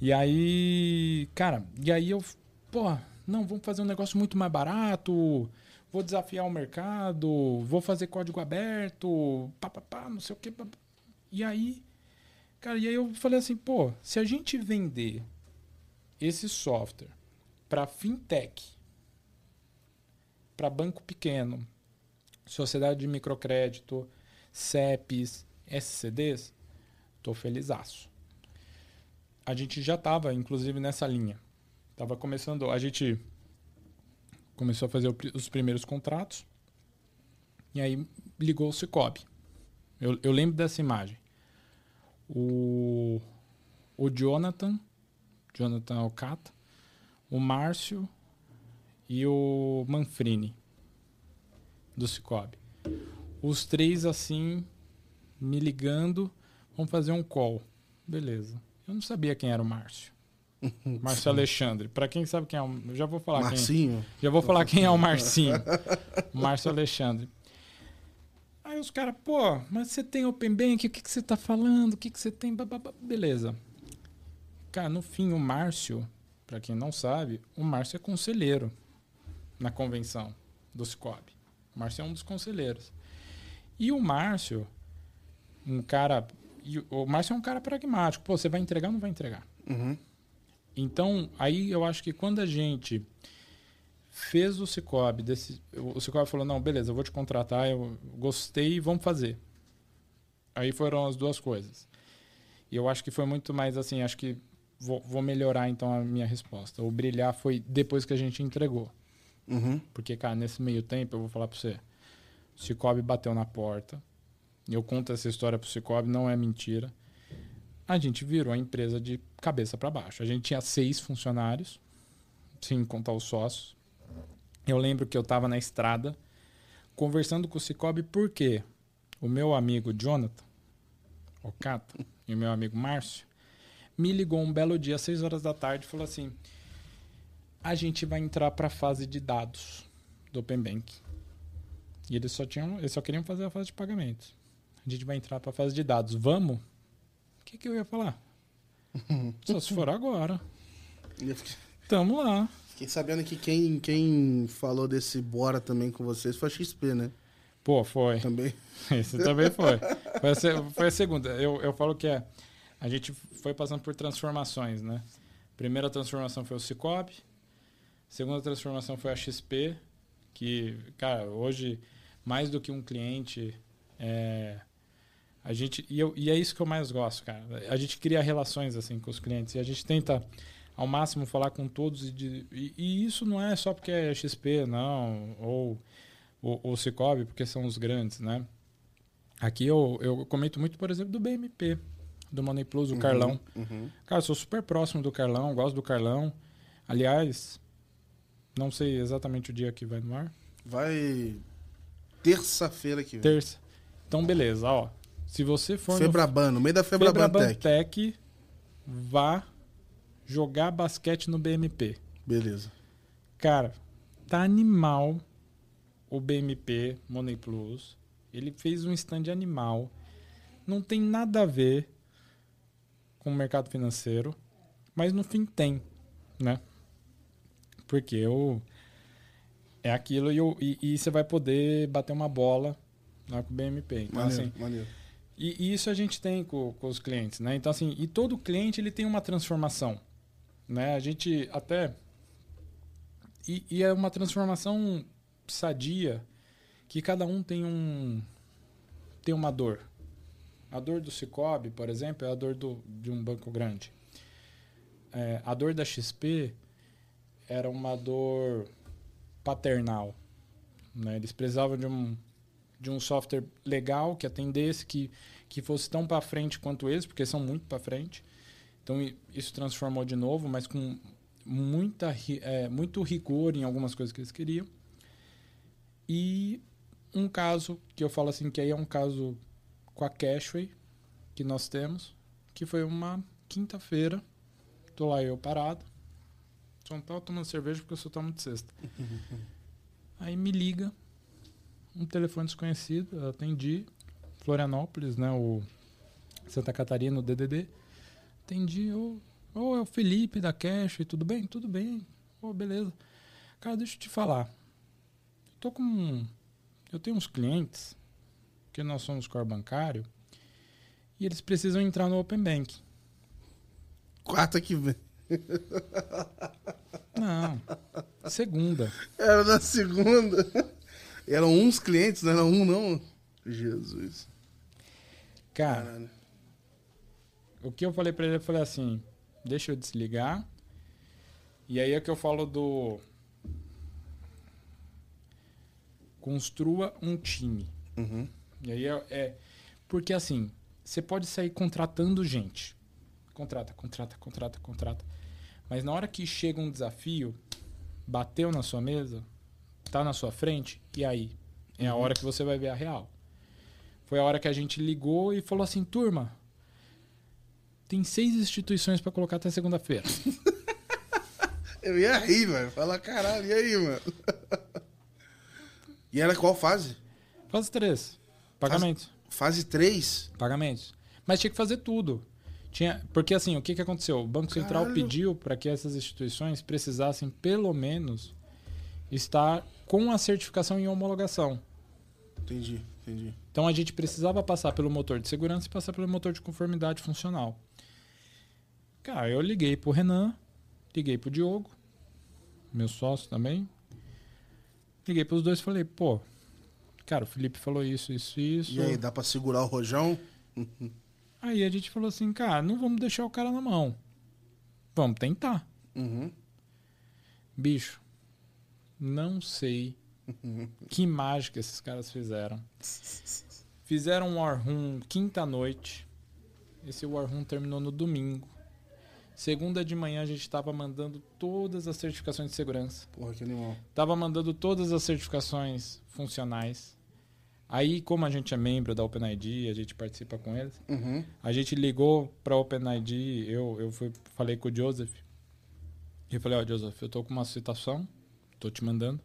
E aí, cara, e aí eu, pô, não, vamos fazer um negócio muito mais barato, vou desafiar o mercado, vou fazer código aberto, pá, pá, pá, não sei o pá. E aí, cara, e aí eu falei assim, pô, se a gente vender esse software para fintech, para banco pequeno, sociedade de microcrédito, CEPs, SCDs, tô felizaço. A gente já estava, inclusive, nessa linha. Tava começando, a gente começou a fazer os primeiros contratos. E aí ligou o Cicobi. Eu, eu lembro dessa imagem. O, o Jonathan, Jonathan Alcata, o Márcio e o Manfrini do Cicobi. Os três assim me ligando, vamos fazer um call. Beleza. Eu não sabia quem era o Márcio. <laughs> Márcio Alexandre. Para quem sabe quem é o. Já vou falar Marcinho. quem. Já vou falar <laughs> quem é o Marcinho. Márcio Alexandre. Aí os caras, pô, mas você tem Open Bank, o que, que você tá falando? O que, que você tem? Beleza. Cara, no fim, o Márcio, para quem não sabe, o Márcio é conselheiro na convenção do Cicobi. O Márcio é um dos conselheiros. E o Márcio, um cara. O Márcio é um cara pragmático. Pô, você vai entregar ou não vai entregar? Uhum. Então, aí eu acho que quando a gente fez o Cicobi, desse, o Cicobi falou, não, beleza, eu vou te contratar, eu gostei, vamos fazer. Aí foram as duas coisas. E eu acho que foi muito mais assim, acho que vou, vou melhorar então a minha resposta. O brilhar foi depois que a gente entregou. Uhum. Porque, cara, nesse meio tempo, eu vou falar para você, Cicobi bateu na porta, eu conto essa história pro Cicobi, não é mentira a gente virou a empresa de cabeça para baixo. A gente tinha seis funcionários, sem contar os sócios. Eu lembro que eu estava na estrada conversando com o Cicobi porque o meu amigo Jonathan, o Cato, e o meu amigo Márcio, me ligou um belo dia, às seis horas da tarde, e falou assim: a gente vai entrar para a fase de dados do Open Bank. E eles só tinham, eles só queriam fazer a fase de pagamentos. A gente vai entrar para a fase de dados. Vamos? que, que eu ia falar? <laughs> Só se for agora. Tamo lá. Fiquei sabendo que quem, quem falou desse bora também com vocês foi a XP, né? Pô, foi. Também. <laughs> Isso também foi. Foi a, foi a segunda. Eu, eu falo que é. A gente foi passando por transformações, né? Primeira transformação foi o Cicobi. Segunda transformação foi a XP, que, cara, hoje, mais do que um cliente, é, a gente e, eu, e é isso que eu mais gosto, cara. A gente cria relações assim com os clientes e a gente tenta ao máximo falar com todos e, de, e, e isso não é só porque é XP, não, ou o Cicobi, porque são os grandes, né? Aqui eu, eu comento muito, por exemplo, do BMP, do Money Plus, do uhum, Carlão. Uhum. Cara, sou super próximo do Carlão, gosto do Carlão. Aliás, não sei exatamente o dia que vai no ar. Vai terça-feira que vem. Terça. Então, beleza, ó. Se você for Febraban, no, no meio da Febraban, Febraban Tech. Tech, vá jogar basquete no BMP. Beleza. Cara, tá animal o BMP Money Plus. Ele fez um stand animal. Não tem nada a ver com o mercado financeiro, mas no fim tem, né? Porque eu é aquilo e, e, e, você vai poder bater uma bola lá com o BMP. Então, maneiro, assim, maneiro. E, e, isso a gente tem com, com, os clientes, né? Então, assim, e todo cliente ele tem uma transformação, né? A gente até... E, e é uma transformação sadia que cada um tem um... tem uma dor. A dor do Cicobi, por exemplo, é a dor do, de um banco grande. É, a dor da XP era uma dor paternal. Né? Eles precisavam de um, de um software legal que atendesse, que, que fosse tão para frente quanto eles, porque são muito para frente. Então isso transformou de novo, mas com muita, é, muito rigor em algumas coisas que eles queriam. E um caso que eu falo assim, que aí é um caso com a Cashway que nós temos, que foi uma quinta-feira, tô lá eu parado, só não tava tomando cerveja porque eu só tomo de sexta. aí me liga um telefone desconhecido, eu atendi, Florianópolis, né, o Santa Catarina, o DDD. Atendi, ô, oh, oh, é o Felipe da Cash, tudo bem? Tudo bem. Ô, oh, beleza. Cara, deixa eu te falar. Eu tô com eu tenho uns clientes que nós somos core bancário e eles precisam entrar no Open Bank. Quarta que vem. Não. Segunda. Era na segunda. Eram uns clientes, não era um, não? Jesus. Cara, Caralho. o que eu falei pra ele, eu falei assim, deixa eu desligar, E aí é que eu falo do. Construa um time. Uhum. E aí é, é- Porque assim, você pode sair contratando gente. Contrata, contrata, contrata, contrata. Mas na hora que chega um desafio, bateu na sua mesa, tá na sua frente, e aí? É a hora que você vai ver a real. Foi a hora que a gente ligou e falou assim, turma, tem seis instituições para colocar até segunda-feira. <laughs> Eu ia rir, velho. Fala, caralho, e aí, mano? <laughs> e era qual fase? Fase três. Pagamentos. Fase 3? Pagamentos. Mas tinha que fazer tudo. Tinha, porque assim, o que, que aconteceu? O Banco Central Caralho. pediu para que essas instituições precisassem, pelo menos, estar com a certificação em homologação. Entendi, entendi. Então a gente precisava passar pelo motor de segurança e passar pelo motor de conformidade funcional. Cara, eu liguei pro Renan, liguei pro Diogo, meu sócio também. Liguei pros dois e falei, pô, cara, o Felipe falou isso, isso, isso. E aí, dá pra segurar o rojão? <laughs> Aí a gente falou assim, cara, não vamos deixar o cara na mão. Vamos tentar. Uhum. Bicho, não sei <laughs> que mágica esses caras fizeram. Fizeram um War Room quinta-noite. Esse War Room terminou no domingo. Segunda de manhã a gente estava mandando todas as certificações de segurança. Porra, que animal. Tava mandando todas as certificações funcionais. Aí, como a gente é membro da OpenID, a gente participa com eles. Uhum. A gente ligou pra OpenID, eu, eu fui, falei com o Joseph. E falei, ó, Joseph, eu tô com uma situação, tô te mandando.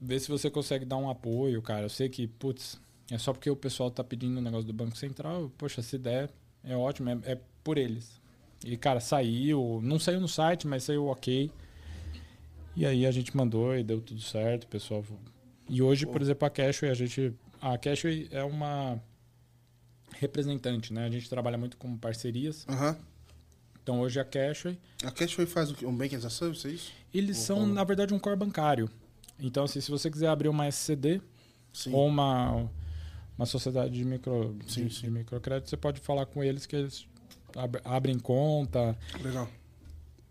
Vê se você consegue dar um apoio, cara. Eu sei que, putz, é só porque o pessoal tá pedindo o negócio do Banco Central. Poxa, se der, é ótimo, é, é por eles. E, cara, saiu, não saiu no site, mas saiu ok. E aí a gente mandou e deu tudo certo, o pessoal. E hoje, por exemplo, a Cashway, a gente. A Cashway é uma representante, né? A gente trabalha muito com parcerias. Aham. Então hoje a Cashway, A Cashway faz o quê? Um Banking as a Service, é isso? eles Ou são, como? na verdade, um core bancário. Então, assim, se você quiser abrir uma SCD Sim. ou uma, uma sociedade de, micro, Sim, de, sim. de microcrédito, você pode falar com eles que eles ab- abrem conta. Legal.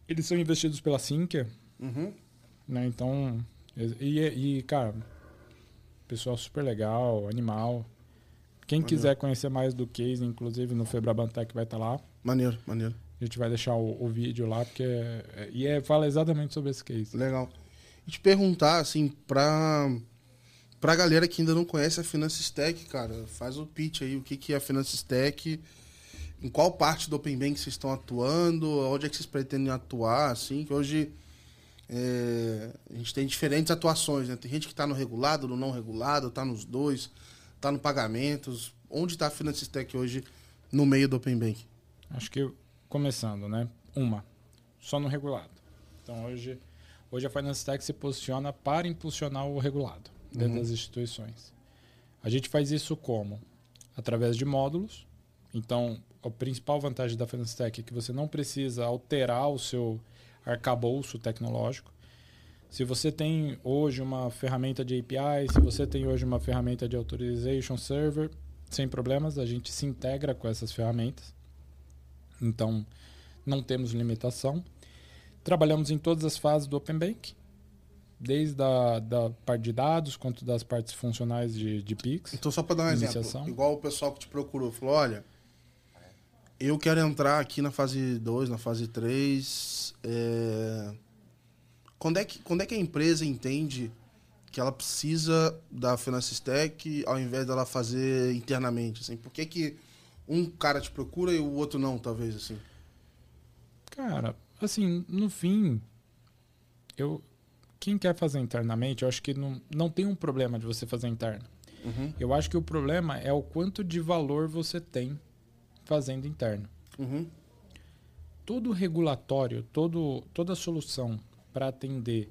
Eles são investidos pela Sinqia, Uhum. né? Então, e, e, cara, pessoal super legal, animal. Quem Maneiro. quiser conhecer mais do case, inclusive no Febrabantec vai estar lá. Maneiro, maneiro. A gente vai deixar o, o vídeo lá, porque é, e é, fala exatamente sobre esse case. Legal. E te perguntar, assim, pra, pra galera que ainda não conhece a Finance Stack, cara, faz o pitch aí, o que, que é a Finance Stack, em qual parte do Open Bank vocês estão atuando, onde é que vocês pretendem atuar, assim, que hoje é, a gente tem diferentes atuações, né? Tem gente que tá no regulado, no não regulado, tá nos dois, tá no pagamentos. Onde tá a Finance Stack hoje no meio do Open Bank? Acho que começando, né? Uma, só no regulado. Então hoje, hoje a Finance Tech se posiciona para impulsionar o regulado dentro Uhum. das instituições. A gente faz isso como? Através de módulos. Então, a principal vantagem da Finance Tech é que você não precisa alterar o seu arcabouço tecnológico. Se você tem hoje uma ferramenta de API, se você tem hoje uma ferramenta de Authorization Server, sem problemas, a gente se integra com essas ferramentas. Então, não temos limitação. Trabalhamos em todas as fases do Open Bank, desde a da parte de dados quanto das partes funcionais de, de PIX. Então, só para dar um Iniciação. exemplo, igual o pessoal que te procurou, falou: olha, eu quero entrar aqui na fase 2, na fase 3. é, Quando, é que, quando é que a empresa entende que ela precisa da Finance Stack ao invés dela fazer internamente? Assim? Por que, que um cara te procura e o outro não, talvez? assim? Cara, assim, no fim, eu quem quer fazer internamente, eu acho que não, não tem um problema de você fazer interno. Uhum, Eu acho que o problema é o quanto de valor você tem fazendo interno. uhum, todo regulatório, todo, toda solução para atender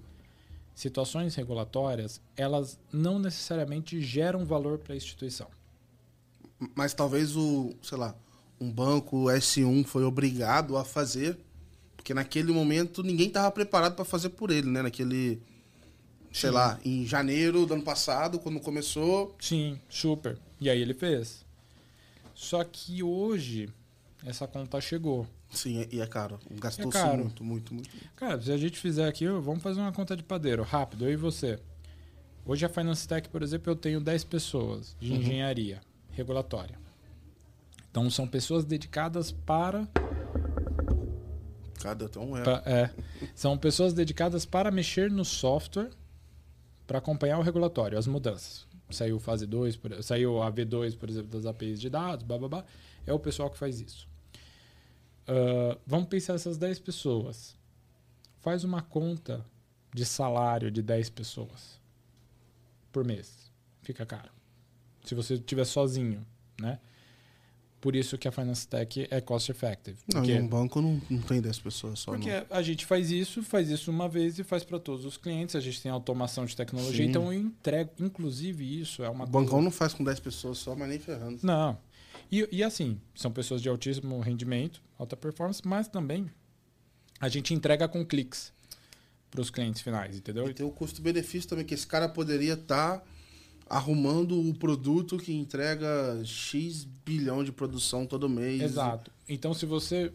situações regulatórias, elas não necessariamente geram valor para a instituição. Mas talvez o, sei lá, um banco S1 foi obrigado a fazer, porque naquele momento ninguém estava preparado para fazer por ele, né? Naquele, sei Sim. lá, em janeiro do ano passado, quando começou. Sim, super. E aí ele fez. Só que hoje, essa conta chegou. Sim, e é caro. Gastou É muito, muito, muito. Cara, se a gente fizer aqui, vamos fazer uma conta de padeiro, rápido, eu e você. Hoje a Finance Tech, por exemplo, eu tenho 10 pessoas de Uhum. engenharia regulatória. Então são pessoas dedicadas para, Cada um pa- euro. é, são pessoas dedicadas para mexer no software para acompanhar o regulatório, as mudanças. Saiu fase 2, por- saiu a V2, por exemplo, das APIs de dados, blá, blá, blá. É o pessoal que faz isso. Ah, vamos pensar essas 10 pessoas. Faz uma conta de salário de 10 pessoas por mês. Fica caro. Se você estiver sozinho, né? Por isso que a Finance Tech é cost effective. Porque- um banco não, não tem 10 pessoas só. porque não. a gente faz isso, faz isso uma vez e faz para todos os clientes. A gente tem automação de tecnologia, Sim. então eu entrego. Inclusive, isso é uma O bancão coisa. não faz com 10 pessoas só, mas nem ferrando. Não. E, e assim, são pessoas de altíssimo rendimento, alta performance, mas também a gente entrega com cliques para os clientes finais, entendeu? E tem o custo-benefício também, que esse cara poderia estar arrumando o produto que entrega X bilhão de produção todo mês. Exato. Então, se você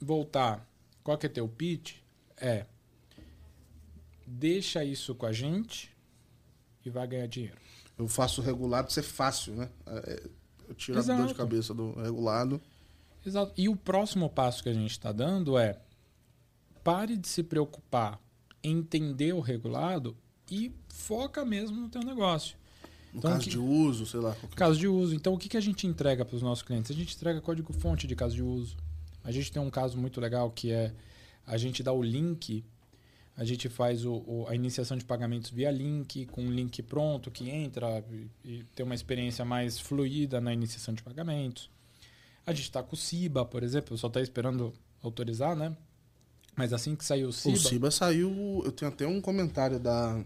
voltar, qual que é teu pitch? É deixa isso com a gente e vai ganhar dinheiro. Eu faço regulado ser fácil, né? É, Eu tiro a dor de Exato. cabeça do regulado. Exato. E o próximo passo que a gente está dando é pare de se preocupar em entender o regulado e foca mesmo no teu negócio. No Então, caso que- de uso, sei lá. qualquer- Caso de uso. Então, o que, que a gente entrega para os nossos clientes? A gente entrega código-fonte de caso de uso. A gente tem um caso muito legal que é a gente dá o link, a gente faz o, o- a iniciação de pagamentos via link, com um link pronto que entra e, e tem uma experiência mais fluida na iniciação de pagamentos. A gente está com o Ciba, por exemplo, só está esperando autorizar, né? Mas assim que sair o Ciba, O Ciba saiu. Eu tenho até um comentário da.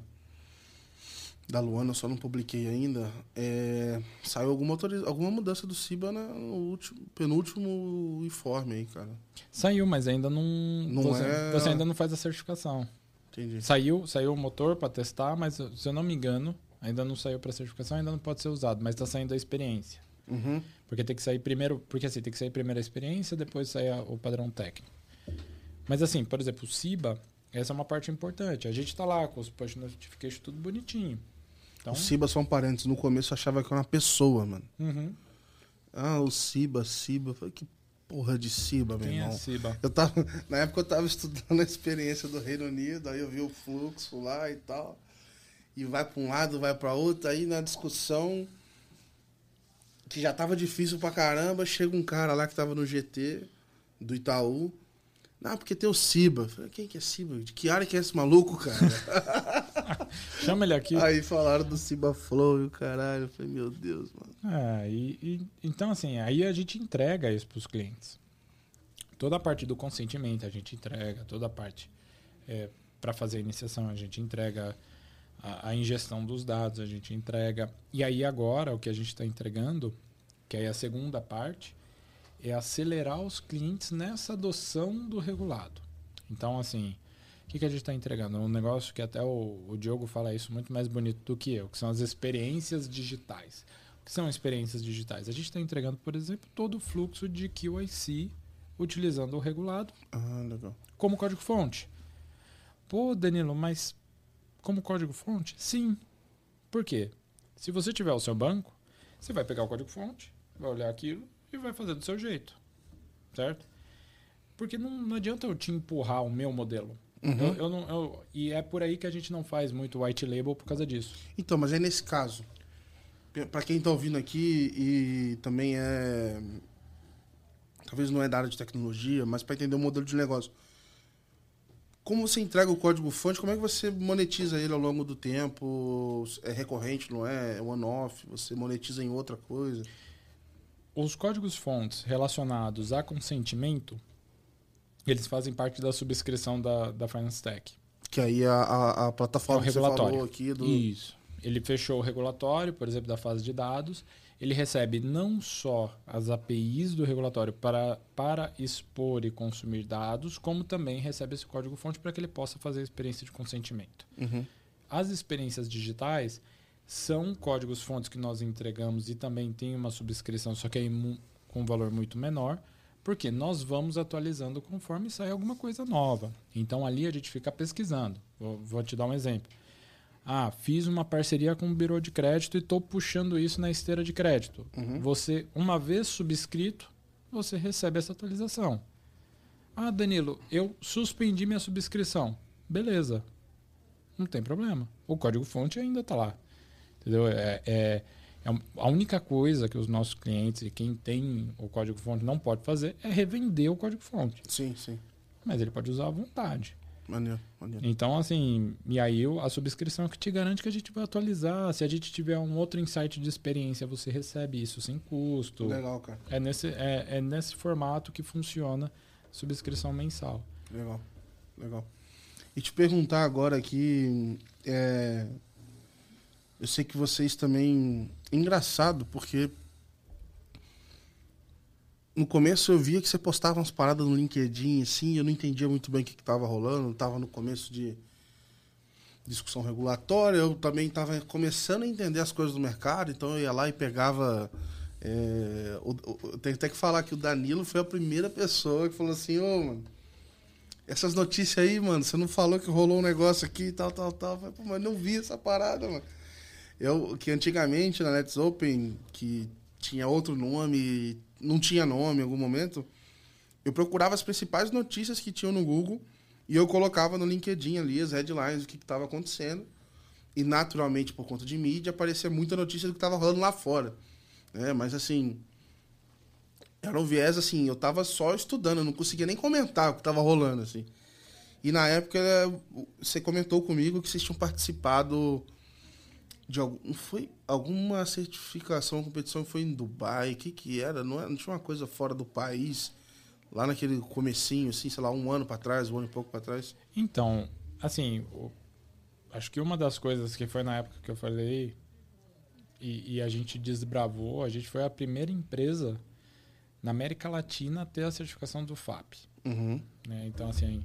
Da Luana, eu só não publiquei ainda. É, saiu alguma, alguma mudança do Ciba na- no último, penúltimo informe aí, cara. saiu, mas ainda não. Não você, é- você ainda não faz a certificação. Entendi. Saiu, saiu o motor para testar, mas se eu não me engano, ainda não saiu para certificação, ainda não pode ser usado, mas está saindo a experiência. Uhum. Porque tem que sair primeiro, porque assim, tem que sair primeiro a experiência, depois sair a- o padrão técnico. Mas assim, por exemplo, o Ciba, essa é uma parte importante. A gente está lá com os push notification tudo bonitinho. Então, O Ciba, só um parênteses, no começo eu achava que era uma pessoa, mano. uhum. Ah, o Ciba. Eu Falei, que porra de Ciba, meu quem é irmão. Ciba? Eu tava, <laughs> na época eu tava estudando a experiência do Reino Unido, aí eu vi o fluxo lá e tal. E vai para um lado, vai para outro, aí na discussão que já tava difícil pra caramba, chega um cara lá que tava no GT do Itaú. Não, porque tem o Ciba. Eu Falei, quem que é Ciba? De que área que é esse maluco, cara? <laughs> Chama ele aqui. aí falaram do Ciba Flow e o caralho. Eu falei, meu Deus, mano. É, e, e- então assim, aí a gente entrega isso para os clientes. Toda a parte do consentimento a gente entrega, toda a parte para fazer a iniciação a gente entrega, a, a ingestão dos dados a gente entrega. E aí agora o que a gente está entregando, que aí é a segunda parte, é acelerar os clientes nessa adoção do regulado. Então assim, o que, que a gente está entregando? Um negócio que até o, o Diogo fala isso muito mais bonito do que eu, que são as experiências digitais. O que são experiências digitais? A gente está entregando, por exemplo, todo o fluxo de QIC utilizando o regulado Ah, legal. como código-fonte. Pô, Danilo, mas como código-fonte? Sim. Por quê? Se você tiver o seu banco, você vai pegar o código-fonte, vai olhar aquilo e vai fazer do seu jeito. Certo? Porque não, não adianta eu te empurrar o meu modelo. Uhum. Eu, eu não, eu- e é por aí que a gente não faz muito white label por causa disso. Então, mas é nesse caso. Pra quem tá ouvindo aqui e também é. Talvez não é da área de tecnologia, mas para entender o modelo de negócio. Como você entrega o código fonte, como é que você monetiza ele ao longo do tempo? É recorrente, não é? É one-off? Você monetiza em outra coisa? Os códigos fontes relacionados a consentimento, eles fazem parte da subscrição da, da Finance Tech. Que aí a, a, a plataforma É que regulatório. falou aqui do. Isso. Ele fechou o regulatório, por exemplo, da fase de dados. Ele recebe não só as APIs do regulatório para, para expor e consumir dados, como também recebe esse código-fonte para que ele possa fazer a experiência de consentimento. Uhum. As experiências digitais são códigos fontes que nós entregamos e também tem uma subscrição, só que aí mu- com um valor muito menor, Porque nós vamos atualizando conforme sai alguma coisa nova. Então ali a gente fica pesquisando. Vou, vou te dar um exemplo. Ah, fiz uma parceria com um birô de crédito e estou puxando isso na esteira de crédito. Uhum. Você, uma vez subscrito, você recebe essa atualização. Ah, Danilo, eu suspendi minha subscrição. Beleza. Não tem problema. O código-fonte ainda está lá. Entendeu? É, é, é a única coisa que os nossos clientes e quem tem o código-fonte não pode fazer é revender o código-fonte. Sim, sim. Mas ele pode usar à vontade. Maneiro, maneiro. Então, assim, e aí a subscrição é que te garante que a gente vai atualizar. Se a gente tiver um outro insight de experiência, você recebe isso sem custo. Legal, cara. É nesse, é, é nesse formato que funciona subscrição mensal. Legal, legal. E te perguntar agora aqui, é, eu sei que vocês também. Engraçado, porque no começo eu via que você postava umas paradas no LinkedIn, assim, eu não entendia muito bem o que estava rolando, estava no começo de discussão regulatória, eu também estava começando a entender as coisas do mercado, então eu ia lá e pegava. É, o, tenho até que falar que o Danilo foi a primeira pessoa que falou assim, ô, mano, essas notícias aí, mano, você não falou que rolou um negócio aqui e tal, tal, tal. Eu falei, Pô, mas não vi essa parada, mano. Eu, que antigamente na Let's Open, que tinha outro nome, não tinha nome em algum momento, eu procurava as principais notícias que tinham no Google e eu colocava no LinkedIn ali as headlines, o que estava acontecendo. E naturalmente, por conta de mídia, aparecia muita notícia do que estava rolando lá fora. Né? Mas assim, era um viés assim, eu estava só estudando, eu não conseguia nem comentar o que estava rolando, assim. E na época você comentou comigo que vocês tinham participado de algum. Foi alguma certificação, competição foi em Dubai. O que, que era? Não, era? não tinha uma coisa fora do país? Lá naquele comecinho, assim, sei lá, um ano para trás, um ano e pouco para trás? Então, assim, acho que uma das coisas que foi na época que eu falei e, e, a gente desbravou, a gente foi a primeira empresa na América Latina a ter a certificação do FAP. Uhum. Né? Então, assim,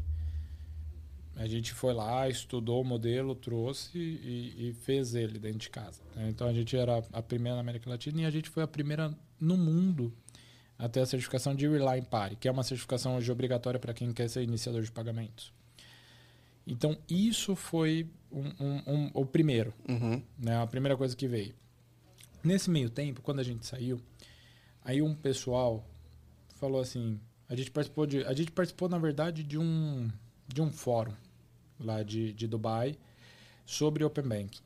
a gente foi lá, estudou o modelo, trouxe e, e fez ele dentro de casa. Né? Então a gente era a primeira na América Latina e a gente foi a primeira no mundo a ter a certificação de Rely Party, que é uma certificação hoje obrigatória para quem quer ser iniciador de pagamentos. Então isso foi um, um, um, o primeiro, uhum. né? a primeira coisa que veio. Nesse meio tempo, quando a gente saiu, aí um pessoal falou assim, a gente participou de, a gente participou na verdade de um de um fórum lá de, de Dubai sobre Open Bank.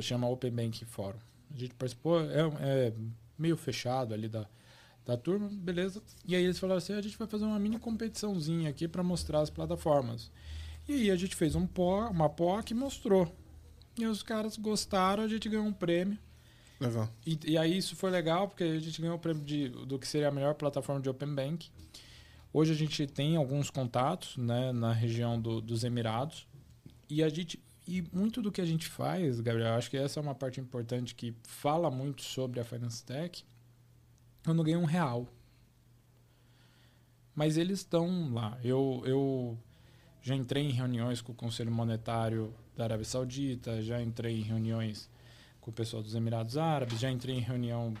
Chama Open Bank Forum. A gente participou, é, é meio fechado ali da, da turma, beleza. E aí eles falaram assim: a gente vai fazer uma mini competiçãozinha aqui para mostrar as plataformas. E aí a gente fez um pó, uma POC e mostrou. E os caras gostaram, a gente ganhou um prêmio. Legal. E, e aí isso foi legal, porque a gente ganhou o prêmio de, do que seria a melhor plataforma de Open Bank. Hoje a gente tem alguns contatos né, na região do, dos Emirados e a gente e muito do que a gente faz, Gabriel, acho que essa é uma parte importante que fala muito sobre a Finance Tech. Eu não ganhei um real. Mas eles estão lá. Eu, eu já entrei em reuniões com o Conselho Monetário da Arábia Saudita, já entrei em reuniões com o pessoal dos Emirados Árabes, já entrei em reunião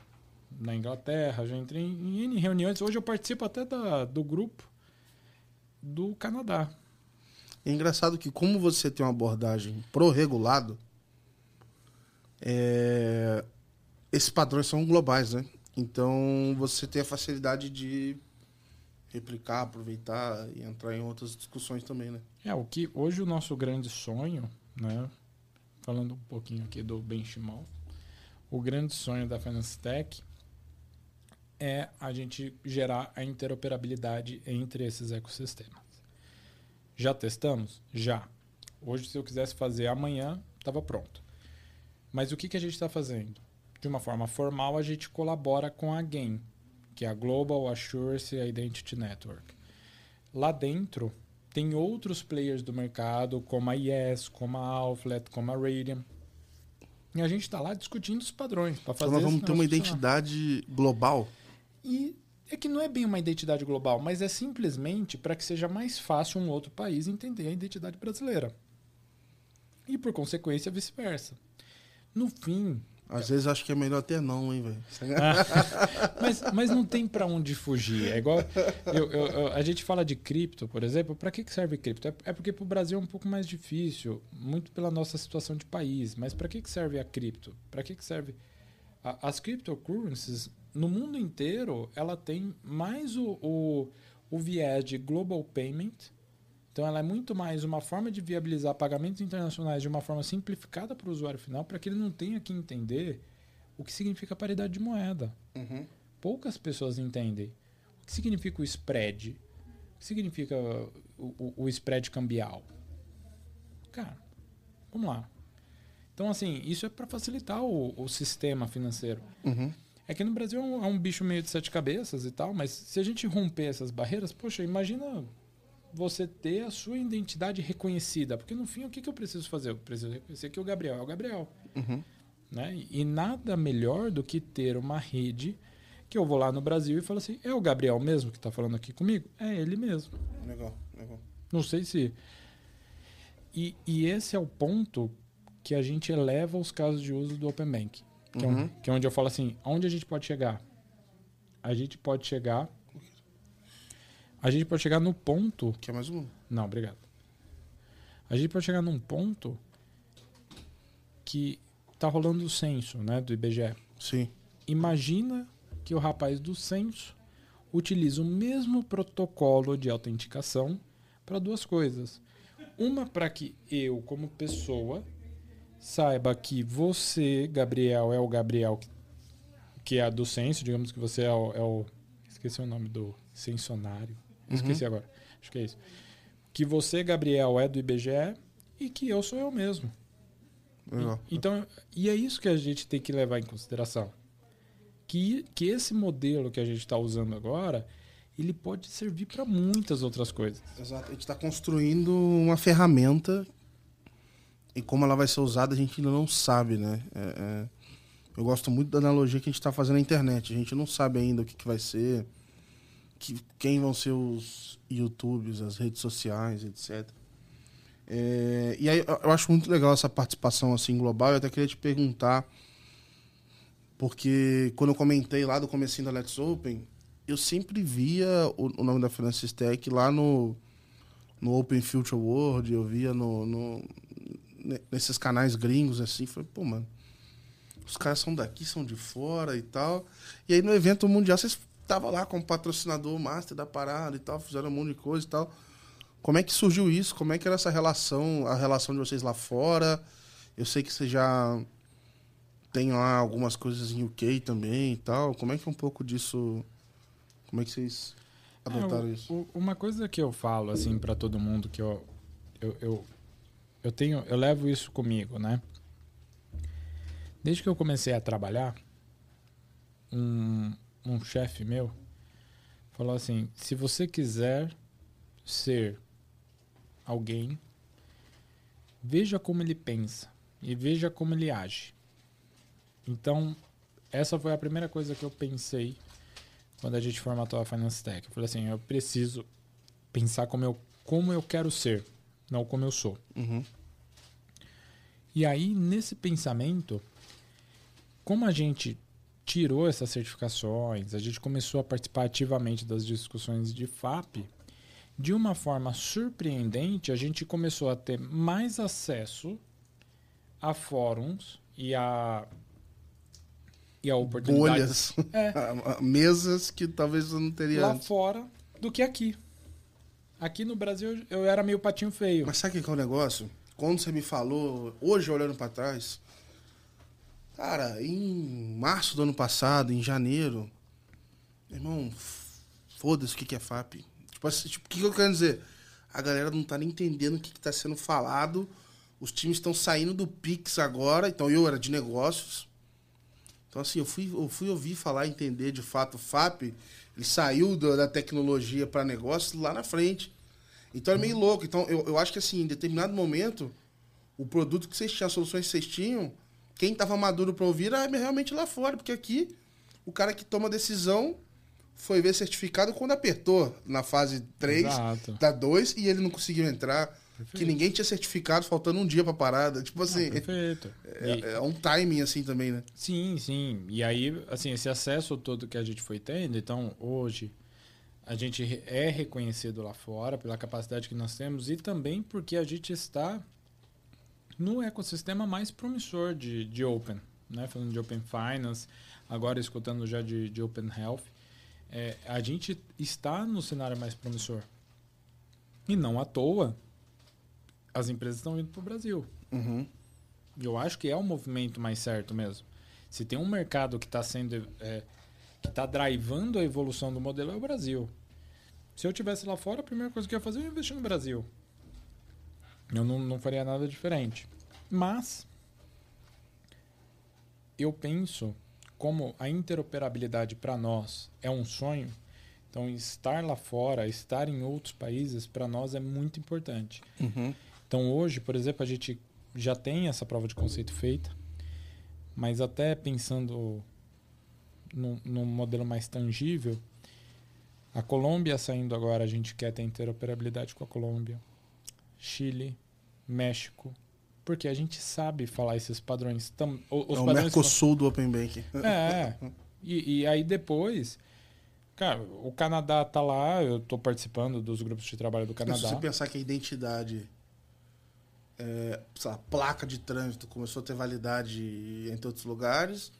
na Inglaterra, já entrei em, reuniões. Hoje eu participo até da, do grupo do Canadá. É engraçado que como você tem uma abordagem pro-regulado, é... esses padrões são globais, né? Então você tem a facilidade de replicar, aproveitar e entrar em outras discussões também, né? É, o que hoje o nosso grande sonho, né? Falando um pouquinho aqui do Benchimol, o grande sonho da Finance Tech é a gente gerar a interoperabilidade entre esses ecossistemas. Já testamos? Já. Hoje, se eu quisesse fazer amanhã, estava pronto. Mas o que, que a gente está fazendo? De uma forma formal, a gente colabora com a GAIN, que é a Global Assurance Identity Network. Lá dentro, tem outros players do mercado, como a Yes, como a Alflet, como a Radium. E a gente está lá discutindo os padrões para fazer Então nós vamos ter uma identidade global e é que não é bem uma identidade global, mas é simplesmente para que seja mais fácil um outro país entender a identidade brasileira. E por consequência, vice-versa. No fim, Às vezes acho que é melhor até não, hein, velho. <laughs> mas, mas não tem para onde fugir. É igual. Eu, eu, eu, a gente fala de cripto, por exemplo. Para que serve cripto? É, é porque para o Brasil é um pouco mais difícil, muito pela nossa situação de país. Mas para que serve a cripto? Para que serve. A, as cryptocurrencies, no mundo inteiro, ela tem mais o, o, o viés de global payment. Então, ela é muito mais uma forma de viabilizar pagamentos internacionais de uma forma simplificada para o usuário final, para que ele não tenha que entender o que significa paridade de moeda. Uhum. Poucas pessoas entendem o que significa o spread, o que significa o, o, o spread cambial. Cara, vamos lá. Então, assim, isso é para facilitar o, o, sistema financeiro. Uhum. É que no Brasil é um, é um, bicho meio de sete cabeças e tal, mas se a gente romper essas barreiras, poxa, imagina você ter a sua identidade reconhecida. Porque no fim, o que, que eu preciso fazer? Eu preciso reconhecer que o Gabriel é o Gabriel. Uhum. Né? E nada melhor do que ter uma rede que eu vou lá no Brasil e falo assim: é o Gabriel mesmo que está falando aqui comigo? É ele mesmo. Legal, legal. Não sei se. E, e esse é o ponto que a gente eleva os casos de uso do Open Bank. Que, uhum. é, um, que é onde eu falo assim: aonde a gente pode chegar? A gente pode chegar a gente pode chegar no ponto. Quer mais um? Não, obrigado. A gente pode chegar num ponto que tá rolando o censo, né, do IBGE. Sim. Imagina que o rapaz do censo utiliza o mesmo protocolo de autenticação para duas coisas. Uma para que eu, como pessoa, saiba que você, Gabriel, é o Gabriel que é do censo, digamos que você é o, é o esqueci o nome do censionário. Uhum. Esqueci agora. Acho que é isso. Que você, Gabriel, é do IBGE e que eu sou eu mesmo. E, então, e é isso que a gente tem que levar em consideração. Que, que esse modelo que a gente está usando agora, ele pode servir para muitas outras coisas. Exato. A gente está construindo uma ferramenta e como ela vai ser usada a gente ainda não sabe, né? É, é... eu gosto muito da analogia que a gente está fazendo na internet. A gente não sabe ainda o que, que vai ser que, quem vão ser os YouTubes, as redes sociais, etc. É, e aí eu acho muito legal essa participação assim global. Eu até queria te perguntar, porque quando eu comentei lá do comecinho da Let's Open, eu sempre via o, o nome da Francis Tech lá no, no Open Future World, eu via no, no, nesses canais gringos assim. Falei, pô, mano, os caras são daqui, são de fora e tal. E aí no evento mundial vocês tava lá como patrocinador master da parada e tal, fizeram um monte de coisa e tal. Como é que surgiu isso? Como é que era essa relação, a relação de vocês lá fora? Eu sei que você já tem lá algumas coisas em UK também e tal. Como é que é um pouco disso? Como é que vocês adotaram é, o, isso? uma coisa que eu falo assim para todo mundo que eu, eu, eu eu tenho, eu levo isso comigo, né? Desde que eu comecei a trabalhar, um, um chefe meu falou assim: se você quiser ser alguém, veja como ele pensa e veja como ele age. Então, essa foi a primeira coisa que eu pensei quando a gente formatou a Finance Tech. Eu falei assim: eu preciso pensar como eu, como eu quero ser, não como eu sou. Uhum. E aí, nesse pensamento, como a gente tirou essas certificações, a gente começou a participar ativamente das discussões de FAP, de uma forma surpreendente, a gente começou a ter mais acesso a fóruns e a e a oportunidades. Bolhas. É. <laughs> Mesas que talvez eu não teria Lá antes. fora do que aqui. Aqui no Brasil eu era meio patinho feio. Mas sabe o que é o negócio? Quando você me falou, hoje olhando para trás, Cara, em março do ano passado, em janeiro, irmão, foda-se o que, é FAP. Tipo assim, tipo, o que, eu quero dizer? A galera não tá nem entendendo o que, que tá sendo falado. Os times estão saindo do Pix agora, então eu era de negócios. Então, assim, eu fui, eu fui ouvir falar, entender de fato FAP. Ele saiu da tecnologia para negócios lá na frente. Então é meio louco. Então, eu, eu acho que, assim, em determinado momento, o produto que vocês tinham, as soluções que vocês tinham, quem estava maduro para ouvir era realmente lá fora, porque aqui o cara que toma decisão foi ver certificado quando apertou na fase 3 Exato. da 2 e ele não conseguiu entrar. Que ninguém tinha certificado faltando um dia pra parada. Tipo assim, Ah, perfeito. é, E- é um timing assim também, né? Sim, sim. E aí, assim, esse acesso todo que a gente foi tendo, então, hoje, a gente é reconhecido lá fora pela capacidade que nós temos e também porque a gente está no ecossistema mais promissor de, de Open, né? Falando de Open Finance, agora escutando já de, de Open Health. É, a gente está no cenário mais promissor. E não à toa, as empresas estão indo para o Brasil. Uhum. Eu acho que é o movimento mais certo mesmo. Se tem um mercado que está sendo. é, que está drivando a evolução do modelo é o Brasil. Se eu tivesse lá fora, a primeira coisa que eu ia fazer é investir no Brasil. Eu não, não faria nada diferente. Mas eu penso como a interoperabilidade para nós é um sonho. Então, estar lá fora, estar em outros países, para nós é muito importante. Uhum. Então hoje, por exemplo, a gente já tem essa prova de conceito feita, mas até pensando num, num modelo mais tangível, a Colômbia saindo agora, a gente quer ter interoperabilidade com a Colômbia, Chile, México, porque a gente sabe falar esses padrões. Tam, o- os é o padrões Mercosul do Open Bank. é. E, e aí depois, cara, o Canadá tá lá, eu tô participando dos grupos de trabalho do Se Canadá. você pensar que a identidade, é, placa de trânsito começou a ter validade entre outros lugares,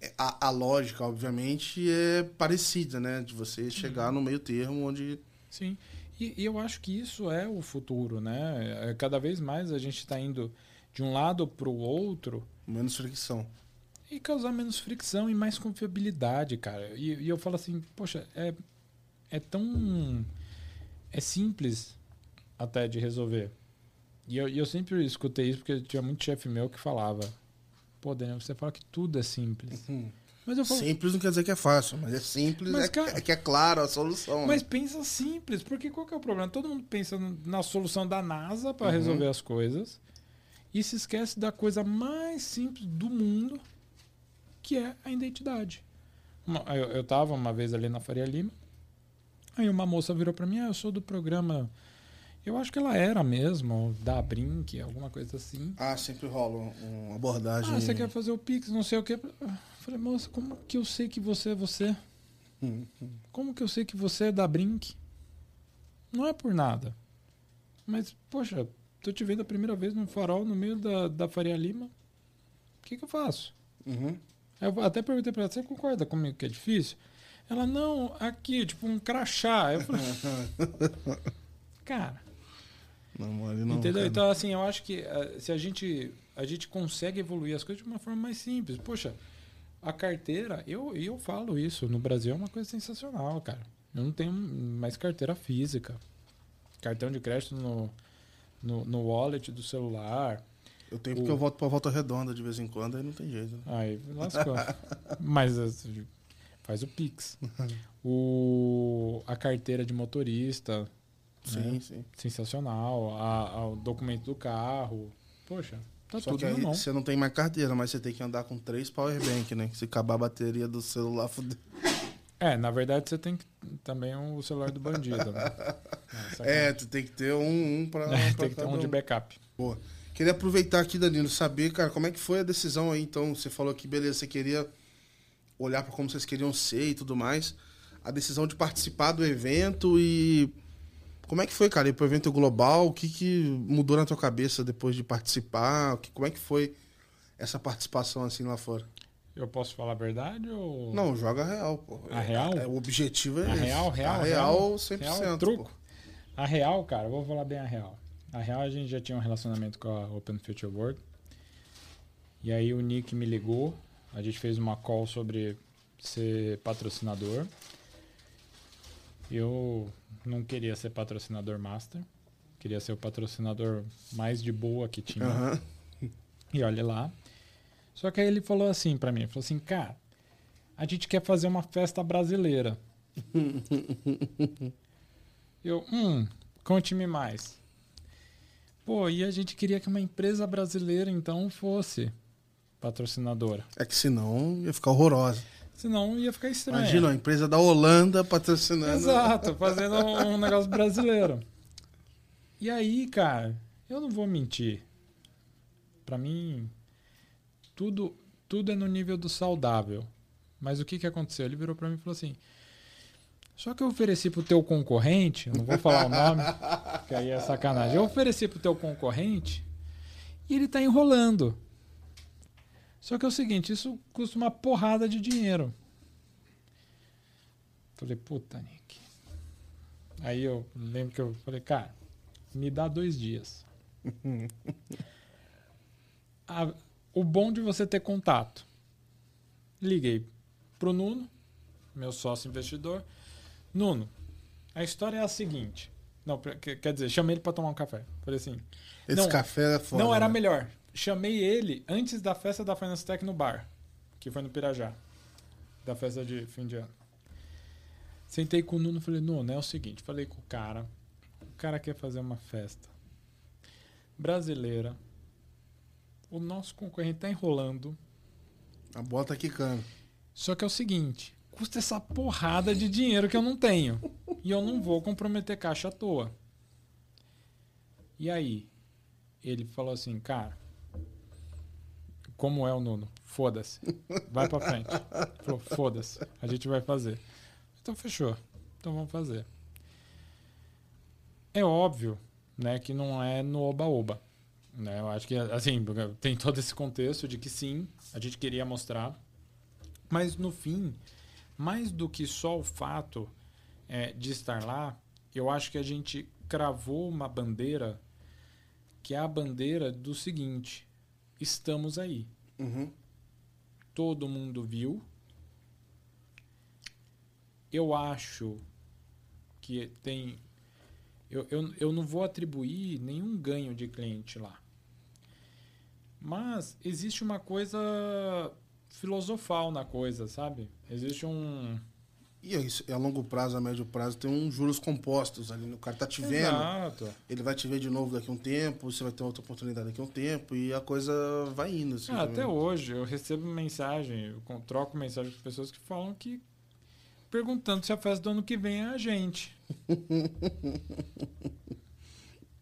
é, a, a lógica, obviamente, é parecida, né? De você chegar no meio termo onde. Sim. E, e eu acho que isso é o futuro, né? É, Cada vez mais a gente está indo de um lado para o outro Menos fricção. e causar menos fricção e mais confiabilidade, cara. E, e eu falo assim, poxa, é, é tão. É simples até de resolver. E eu, eu sempre escutei isso porque tinha muito chefe meu que falava: pô, Daniel, você fala que tudo é simples. Uhum. Mas eu falo, Simples não quer dizer que é fácil, mas é simples, Mas, é, cara- é que é claro a solução. Mas pensa simples, porque qual que é o problema? Todo mundo pensa na solução da NASA para Uhum. resolver as coisas e se esquece da coisa mais simples do mundo, que é a identidade. Uma- eu, eu tava uma vez ali na Faria Lima, aí uma moça virou para mim, ah, eu sou do programa, eu acho que ela era mesmo, da Brink, alguma coisa assim. Ah, sempre rola uma abordagem. Ah, você quer fazer o Pix, não sei o quê. Eu Falei, moça, como que eu sei que você é você? Hum, Como que eu sei que você é da Brink? Não é por nada. Mas, poxa, tô te vendo a primeira vez num farol no meio da, da Faria Lima. O que, que eu faço? Uhum. Eu até perguntei pra ela, você concorda comigo que é difícil? Ela, não, aqui, tipo um crachá. Eu falei, <laughs> cara, Não, ali não. entendeu? cara. Então, assim, eu acho que eh, se a gente, a gente consegue evoluir as coisas de uma forma mais simples. Poxa, a carteira, eu, eu falo isso, no Brasil é uma coisa sensacional, cara. Eu não tenho mais carteira física. Cartão de crédito no, no, no wallet do celular. Eu tenho porque eu volto pra volta redonda de vez em quando, aí não tem jeito. né? Aí lascou. <laughs> Mas assim, faz o Pix. <laughs> O, a carteira de motorista. Sim, né? sim. Sensacional. A, o documento do carro. Poxa, tá Só tudo que aí na mão. você não tem mais carteira, mas você tem que andar com três powerbank, né? Se acabar a bateria do celular, fudeu. É, na verdade você tem que, também o celular do bandido, né? <laughs> É, tu tem que ter um, um pra, É, pra tem que ter cada um de backup. Boa. Queria aproveitar aqui, Danilo, saber, cara, como é que foi a decisão aí, então? Você falou que, beleza, você queria olhar para como vocês queriam ser e tudo mais. A decisão de participar do evento e. Como é que foi, cara, ir pro evento global? O que, que mudou na tua cabeça depois de participar? O que, como é que foi essa participação assim lá fora? Eu posso falar a verdade ou. Não, joga real, pô. A real? É, o objetivo é A esse. real, real, A real. real, 100%. Real é truco. A real, cara, vou falar bem a real. A real a gente já tinha um relacionamento com a Open Future World. E aí o Nick me ligou, a gente fez uma call sobre ser patrocinador. Eu não queria ser patrocinador master, queria ser o patrocinador mais de boa que tinha. Aham. E olha lá. Só que aí ele falou assim pra mim, falou assim, cara, a gente quer fazer uma festa brasileira. <laughs> Eu, hum, conte-me mais. Pô, e a gente queria que uma empresa brasileira então fosse patrocinadora. É que senão ia ficar horrorosa. Senão ia ficar estranho. Imagina, a empresa da Holanda patrocinando. Exato, fazendo um negócio brasileiro. E aí, cara, eu não vou mentir. Pra mim, tudo, tudo é no nível do saudável. Mas o que, que aconteceu? Ele virou pra mim e falou assim: só que eu ofereci pro teu concorrente, não vou falar o nome, que aí é sacanagem. Eu ofereci pro teu concorrente e ele tá enrolando. Só que é o seguinte, isso custa uma porrada de dinheiro. Falei, puta, Nick. Aí eu lembro que eu falei, cara, me dá dois dias. <laughs> A- o bom de você ter contato. Liguei pro Nuno, meu sócio investidor. Nuno, a história é a seguinte. Não, quer dizer, chamei ele pra tomar um café. Falei assim. Esse Não, café é foda. não, era né? melhor. Chamei ele antes da festa da Finance Tech no bar, que foi no Pirajá, da festa de fim de ano. Sentei com o Nuno e falei, Nuno, é o seguinte, falei com o cara, o cara quer fazer uma festa brasileira, o nosso concorrente tá enrolando, A bota aqui cano. só que é o seguinte, custa essa porrada de dinheiro que eu não tenho. E eu não vou comprometer caixa à toa. E aí? Ele falou assim, cara, como é o Nuno? Foda-se. Vai pra frente. Falou, foda-se. A gente vai fazer. Então fechou. Então vamos fazer. É óbvio, né, que não é no oba-oba. Né? Eu acho que, assim, tem todo esse contexto de que sim, a gente queria mostrar. Mas no fim, mais do que só o fato é, de estar lá, eu acho que a gente cravou uma bandeira que é a bandeira do seguinte: estamos aí. Uhum. Todo mundo viu. Eu acho que tem. Eu, eu, eu não vou atribuir nenhum ganho de cliente lá. Mas existe uma coisa filosofal na coisa, sabe? Existe um. E é isso, é a longo prazo, a médio prazo, tem uns juros compostos ali. O cara tá te vendo, Exato. ele vai te ver de novo daqui a um tempo, você vai ter outra oportunidade daqui a um tempo, e a coisa vai indo. Assim, Ah, até hoje eu recebo mensagem, eu troco mensagem com pessoas que falam que. perguntando se a festa do ano que vem é a gente. <laughs>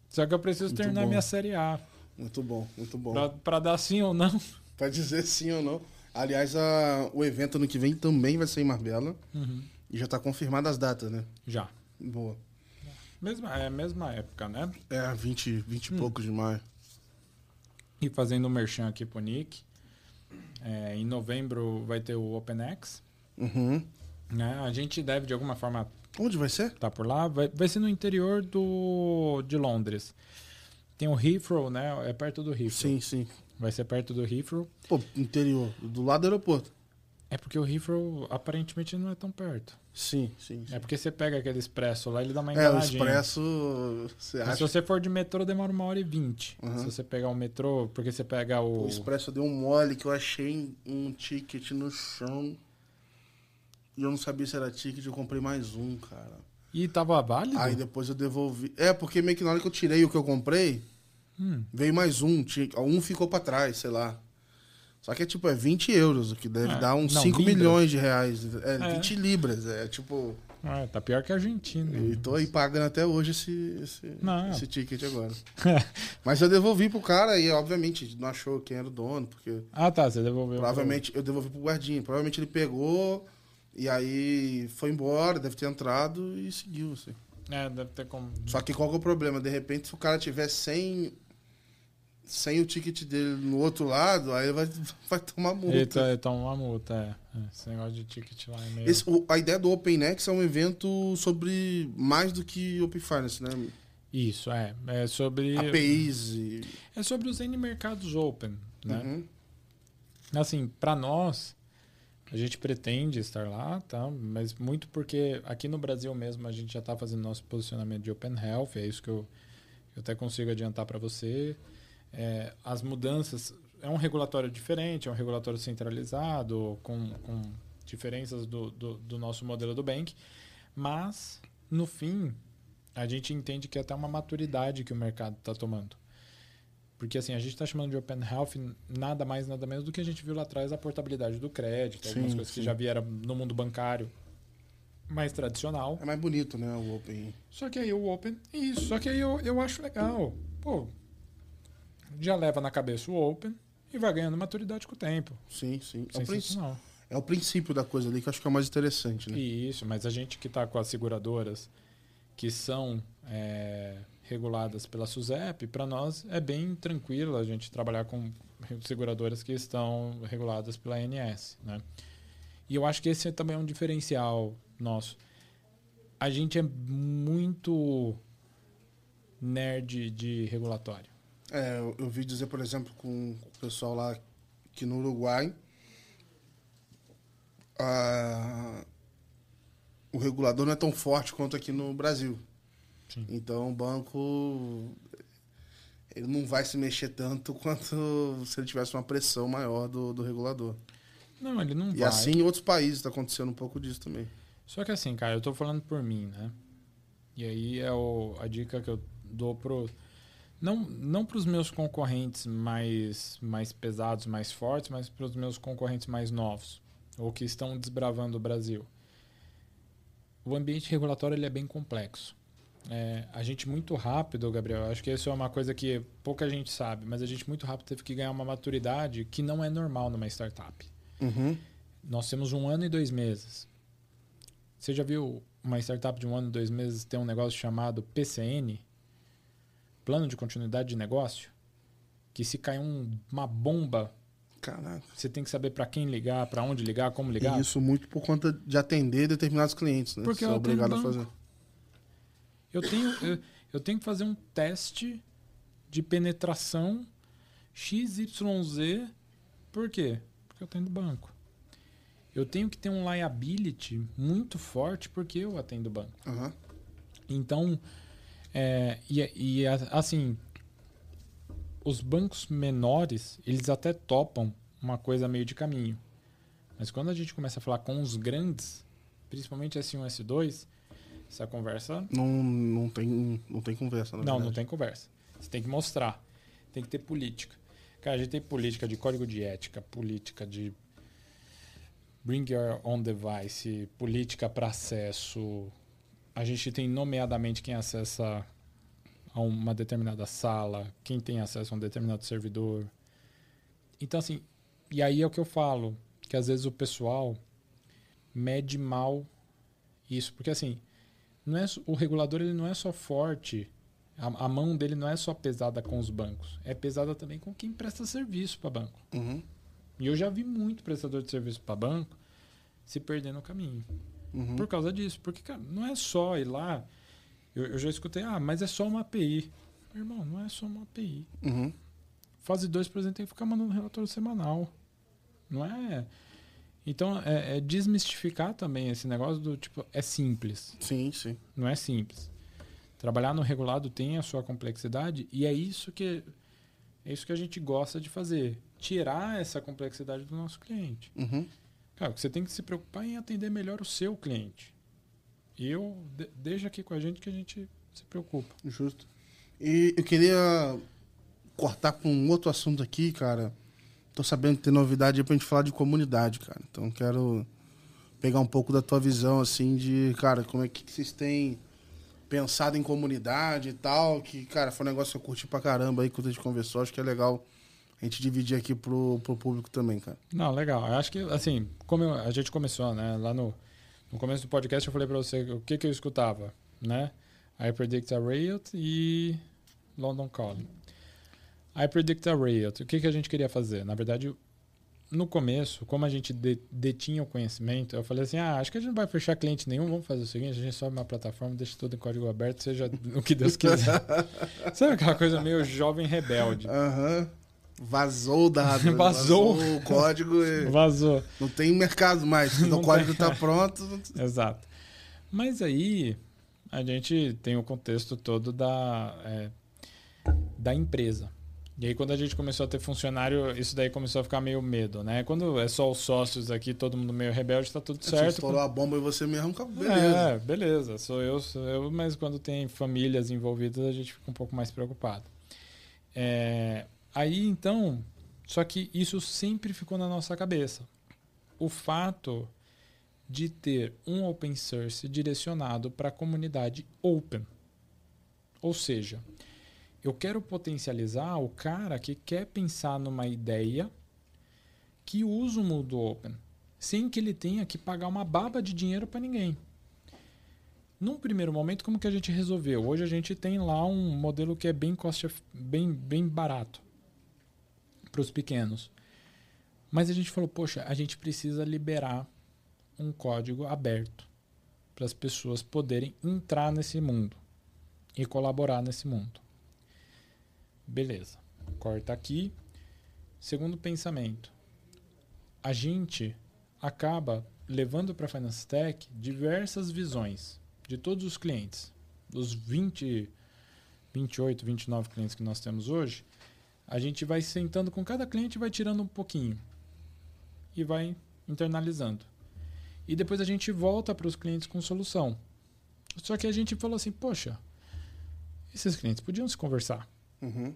Só que eu preciso Muito terminar bom. minha série A. Muito bom, muito bom. Pra, pra dar sim ou não. Pra dizer sim ou não. Aliás, a- o evento ano que vem também vai ser em Marbella. E já tá confirmado as datas, né? Já. Boa. Mesma, é a mesma época, né? É, 20, 20 Hum. e poucos de maio. E fazendo um merchan aqui pro Nick. é, em novembro vai ter o OpenX. Uhum. Né? A gente deve, de alguma forma, Onde vai ser? estar por lá. Vai, vai ser no interior do, de Londres. Tem o Heathrow, né? É perto do Heathrow. Sim, sim. Vai ser perto do Heathrow. Pô, interior, do lado do aeroporto. É porque o Heathrow aparentemente não é tão perto. Sim, sim. sim. É porque você pega aquele expresso lá, ele dá uma É, o enganadinha. expresso, você Mas se acha você for de metrô, demora uma hora e vinte. Uhum. Se você pegar o metrô, porque você pega o... O Expresso deu um mole que eu achei um ticket no chão. E eu não sabia se era ticket, eu comprei mais um, cara. E tava válido? Aí depois eu devolvi. É, porque meio que na hora que eu tirei o que eu comprei, Hum. veio mais um. tinha- Um ficou pra trás, sei lá. Só que é tipo, é 20 euros, o que deve É, dar uns não, 5 libras. milhões de reais. É, É. 20 libras. É tipo. Ah, tá pior que a Argentina. Eu tô aí pagando até hoje esse, esse, Não. esse ticket agora. <laughs> Mas eu devolvi pro cara e, obviamente, não achou quem era o dono, porque ah, tá. Você devolveu. provavelmente eu devolvi pro guardinha. Provavelmente ele pegou e aí foi embora, deve ter entrado e seguiu, assim. pro- É, deve ter como. Só que qual que é o problema? De repente, se o cara tiver sem, sem o ticket dele no outro lado, aí ele vai, <laughs> vai tomar multa. Ele ele toma uma multa, é. É, Esse negócio de ticket lá é meio. Esse- o- a ideia do OpenX é um evento sobre mais do que Open Finance, né? Isso, é. É sobre. APIs e... É sobre os N mercados open, né? Uhum. Assim, para nós, a gente pretende estar lá, tá? Mas muito porque aqui no Brasil mesmo a gente já está fazendo nosso posicionamento de Open Health, é isso que eu, eu até consigo adiantar para você. É, as mudanças é um regulatório diferente, é um regulatório centralizado, com, com diferenças do, do, do nosso modelo do bank, mas no fim a gente entende que é até uma maturidade que o mercado está tomando. Porque assim, a gente está chamando de Open Health nada mais, nada menos do que a gente viu lá atrás a portabilidade do crédito, algumas Sim, coisas que sim. já vieram no mundo bancário. mais tradicional. É mais bonito, né, o Open. Só que aí o Open, isso, só que aí eu, eu acho legal. Pô, já leva na cabeça o Open e vai ganhando maturidade com o tempo. Sim, sim. É o, princ... É o princípio da coisa ali que eu acho que é o mais interessante, né? Isso, mas a gente que está com as seguradoras que são é, reguladas pela SUSEP, para nós é bem tranquilo a gente trabalhar com seguradoras que estão reguladas pela ANS, né? E eu acho que esse também é um diferencial nosso. A gente é muito nerd de regulatório. É, eu, eu vi dizer, por exemplo, com o pessoal lá que no Uruguai, a- o regulador não é tão forte quanto aqui no Brasil. Sim. Então o banco ele não vai se mexer tanto <laughs> quanto se ele tivesse uma pressão maior do, do regulador. Não, ele não E vai. assim em outros países está acontecendo um pouco disso também. Só que assim, cara, eu tô falando por mim, né? E aí é o, a dica que eu dou pro. Não, não para os meus concorrentes mais, mais pesados, mais fortes, mas para os meus concorrentes mais novos, ou que estão desbravando o Brasil. O ambiente regulatório ele é bem complexo. É, a gente muito rápido, Gabriel, acho que isso é uma coisa que pouca gente sabe, mas a gente muito rápido teve que ganhar uma maturidade que não é normal numa startup. Uhum. Nós temos um ano e dois meses. Você já viu uma startup de um ano e dois meses ter um negócio chamado PCN? Plano de Continuidade de Negócio? Que se cair um- uma bomba, Caraca. você tem que saber para quem ligar, para onde ligar, como ligar. E isso muito por conta de atender determinados clientes, né? Porque Você é eu atendo obrigado a fazer. Eu tenho, eu, eu tenho que fazer um teste de penetração XYZ. Por quê? Porque eu atendo banco. Eu tenho que ter um liability muito forte porque eu atendo banco. Aham. Então, é, e, e assim, os bancos menores, eles até topam uma coisa meio de caminho. Mas quando a gente começa a falar com os grandes, principalmente S1 S2, essa conversa Não, não, tem, não tem conversa, na não, não verdade. tem conversa. Você tem que mostrar. Tem que ter política. Cara, a gente tem política de código de ética, política de bring your own device, política para acesso. A gente tem nomeadamente quem acessa a uma determinada sala, quem tem acesso a um determinado servidor. Então, assim, e aí é o que eu falo, que às vezes o pessoal mede mal isso, porque assim, não é, o regulador ele não é só forte, a, a mão dele não é só pesada com os bancos, é pesada também com quem presta serviço para banco. Uhum. E eu já vi muito prestador de serviço para banco se perder no caminho. Uhum. Por causa disso. Porque, cara, não é só ir lá. Eu, eu já escutei, ah, mas é só uma API. Meu irmão, não é só uma API. Uhum. Fase 2, por exemplo, tem que ficar mandando relatório semanal. Não é. Então, é, é desmistificar também esse negócio do tipo, é simples. Sim, sim. Não é simples. Trabalhar no regulado tem a sua complexidade e é isso que é isso que a gente gosta de fazer, tirar essa complexidade do nosso cliente. Uhum. Cara, você tem que se preocupar em atender melhor o seu cliente. E eu de- deixa aqui com a gente que a gente se preocupa. Justo. E eu queria cortar com um outro assunto aqui, cara. Tô sabendo que tem novidade pra gente falar de comunidade, cara. Então quero pegar um pouco da tua visão, assim, de, cara, como é que vocês têm pensado em comunidade e tal. Que, cara, foi um negócio que eu curti pra caramba aí quando a gente conversou. Acho que é legal a gente dividir aqui pro, pro público também, cara. Não, legal. Eu acho que, assim, como eu- a gente começou, né? Lá no, no começo do podcast eu falei pra você o que, que eu escutava, né? I Predict a Riot e London Calling. I Predict a Riot. O que, que a gente queria fazer? Na verdade, no começo, como a gente de- detinha o conhecimento, eu falei assim, ah, acho que a gente não vai fechar cliente nenhum, vamos fazer o seguinte, a gente sobe uma plataforma, deixa tudo em código aberto, seja <laughs> o que Deus quiser. <laughs> Sabe aquela coisa meio jovem rebelde? Aham. Vazou o dado. Vazou. o código e Vazou. não tem mercado mais. O código tem. tá pronto. <laughs> Exato. Mas aí a gente tem o contexto todo da, é, da empresa. E aí quando a gente começou a ter funcionário, isso daí começou a ficar meio medo, né? Quando é só os sócios aqui, todo mundo meio rebelde, tá tudo Você certo. estourou a bomba e você mesmo, acabou, beleza. É, beleza, sou eu, sou eu, mas quando tem famílias envolvidas, a gente fica um pouco mais preocupado. É, aí então, só que isso sempre ficou na nossa cabeça. O fato de ter um open source direcionado para a comunidade open. Ou seja, eu quero potencializar o cara que quer pensar numa ideia que usa o mundo open, sem que ele tenha que pagar uma baba de dinheiro para ninguém. Num primeiro momento, como que a gente resolveu? Hoje a gente tem lá um modelo que é bem, cost, bem, bem barato para os pequenos. Mas a gente falou, poxa, a gente precisa liberar um código aberto para as pessoas poderem entrar nesse mundo e colaborar nesse mundo. Beleza. Corta aqui. Segundo pensamento. A gente acaba levando para a Finance Tech diversas visões de todos os clientes. Dos 20, 28, 29 clientes que nós temos hoje, a gente vai sentando com cada cliente e vai tirando um pouquinho. E vai internalizando. E depois a gente volta para os clientes com solução. Só que a gente falou assim, poxa, esses clientes podiam se conversar. Uhum.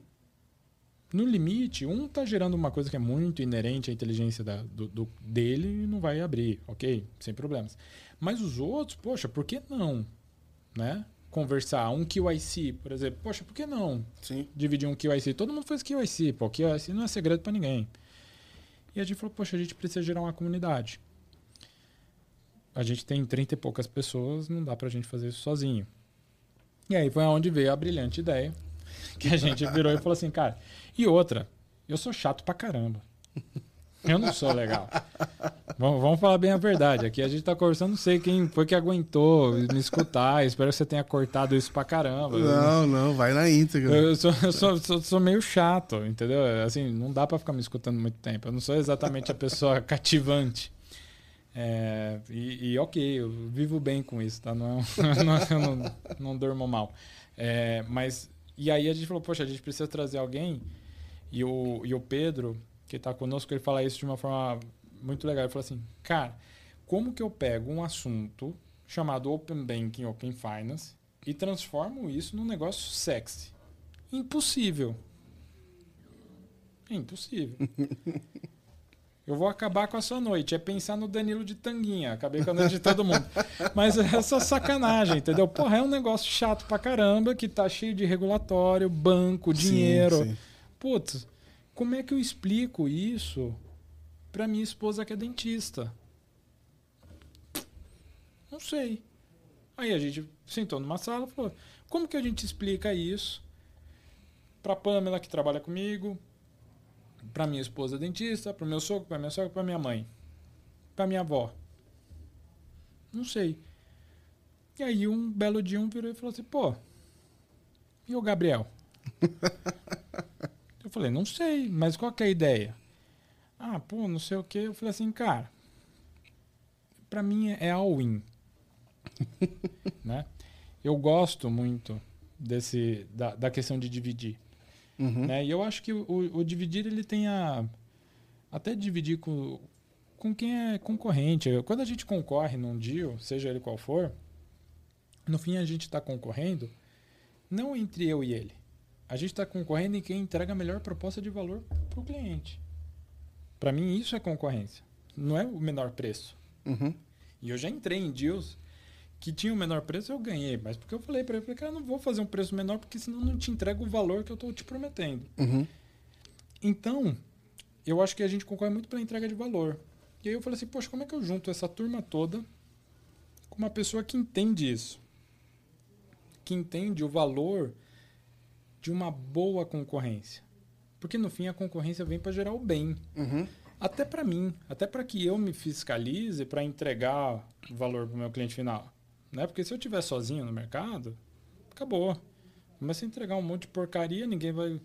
No limite, um está gerando uma coisa que é muito inerente à inteligência da, do, do, dele e não vai abrir, ok? Sem problemas. Mas os outros, poxa, por que não? Né? Conversar. Um QIC, por exemplo. Poxa, por que não Sim. dividir um QIC? Todo mundo faz QIC, pô. QIC não é segredo para ninguém. E a gente falou, poxa, a gente precisa gerar uma comunidade. A gente tem 30 e poucas pessoas, não dá pra gente fazer isso sozinho. E aí foi onde veio a brilhante ideia que a gente virou e falou assim, cara, e outra, eu sou chato pra caramba. Eu não sou legal. Vamos, vamos falar bem a verdade. Aqui a gente tá conversando, não sei quem foi que aguentou me escutar. Espero que você tenha cortado isso pra caramba. Não, não, vai na íntegra. Eu sou, eu sou, sou, sou, meio chato, entendeu? Assim, não dá pra ficar me escutando muito tempo. Eu não sou exatamente a pessoa <laughs> cativante. É, e, e, ok, eu vivo bem com isso, tá? Não, <laughs> não, eu não, não durmo mal. É, mas, e aí a gente falou, poxa, a gente precisa trazer alguém. E o, e o Pedro, que está conosco, ele fala isso de uma forma muito legal. Ele fala assim, cara, como que eu pego um assunto chamado Open Banking, Open Finance e transformo isso num negócio sexy? Impossível. É impossível. <laughs> Eu vou acabar com a sua noite. É pensar no Danilo de Tanguinha. Acabei com a noite de todo mundo. <laughs> Mas é só sacanagem, entendeu? Porra, é um negócio chato pra caramba que tá cheio de regulatório, banco, dinheiro. Sim, sim. Putz, como é que eu explico isso pra minha esposa que é dentista? Não sei. Aí a gente sentou numa sala e falou: como que a gente explica isso pra Pamela que trabalha comigo, para minha esposa dentista, para meu sogro, para minha sogra, para minha mãe, para minha avó. Não sei. E aí um belo dia um virou e falou assim: "Pô, e o Gabriel?" <laughs> eu falei: "Não sei, mas qual que é a ideia?" Ah, pô, não sei o que. Eu falei assim, cara, para mim é all-in. <laughs> né? Eu gosto muito desse da, da questão de dividir. Uhum. Né? E eu acho que o, o, dividir ele tem a. Até dividir com, com quem é concorrente. Quando a gente concorre num deal, seja ele qual for, no fim a gente está concorrendo não entre eu e ele. A gente está concorrendo em quem entrega a melhor proposta de valor para o cliente. Para mim, isso é concorrência. Não é o menor preço. Uhum. E eu já entrei em deals que tinha o menor preço, eu ganhei. Mas porque eu falei para ele, falei, cara, não vou fazer um preço menor porque senão não te entrego o valor que eu estou te prometendo. Uhum. Então, eu acho que a gente concorre muito pela entrega de valor. E aí eu falei assim, poxa, como é que eu junto essa turma toda com uma pessoa que entende isso? Que entende o valor de uma boa concorrência. Porque no fim a concorrência vem para gerar o bem. Uhum. Até para mim, até para que eu me fiscalize para entregar valor para o meu cliente final. Né? Porque se eu estiver sozinho no mercado, acabou. Começa a entregar um monte de porcaria, ninguém vai.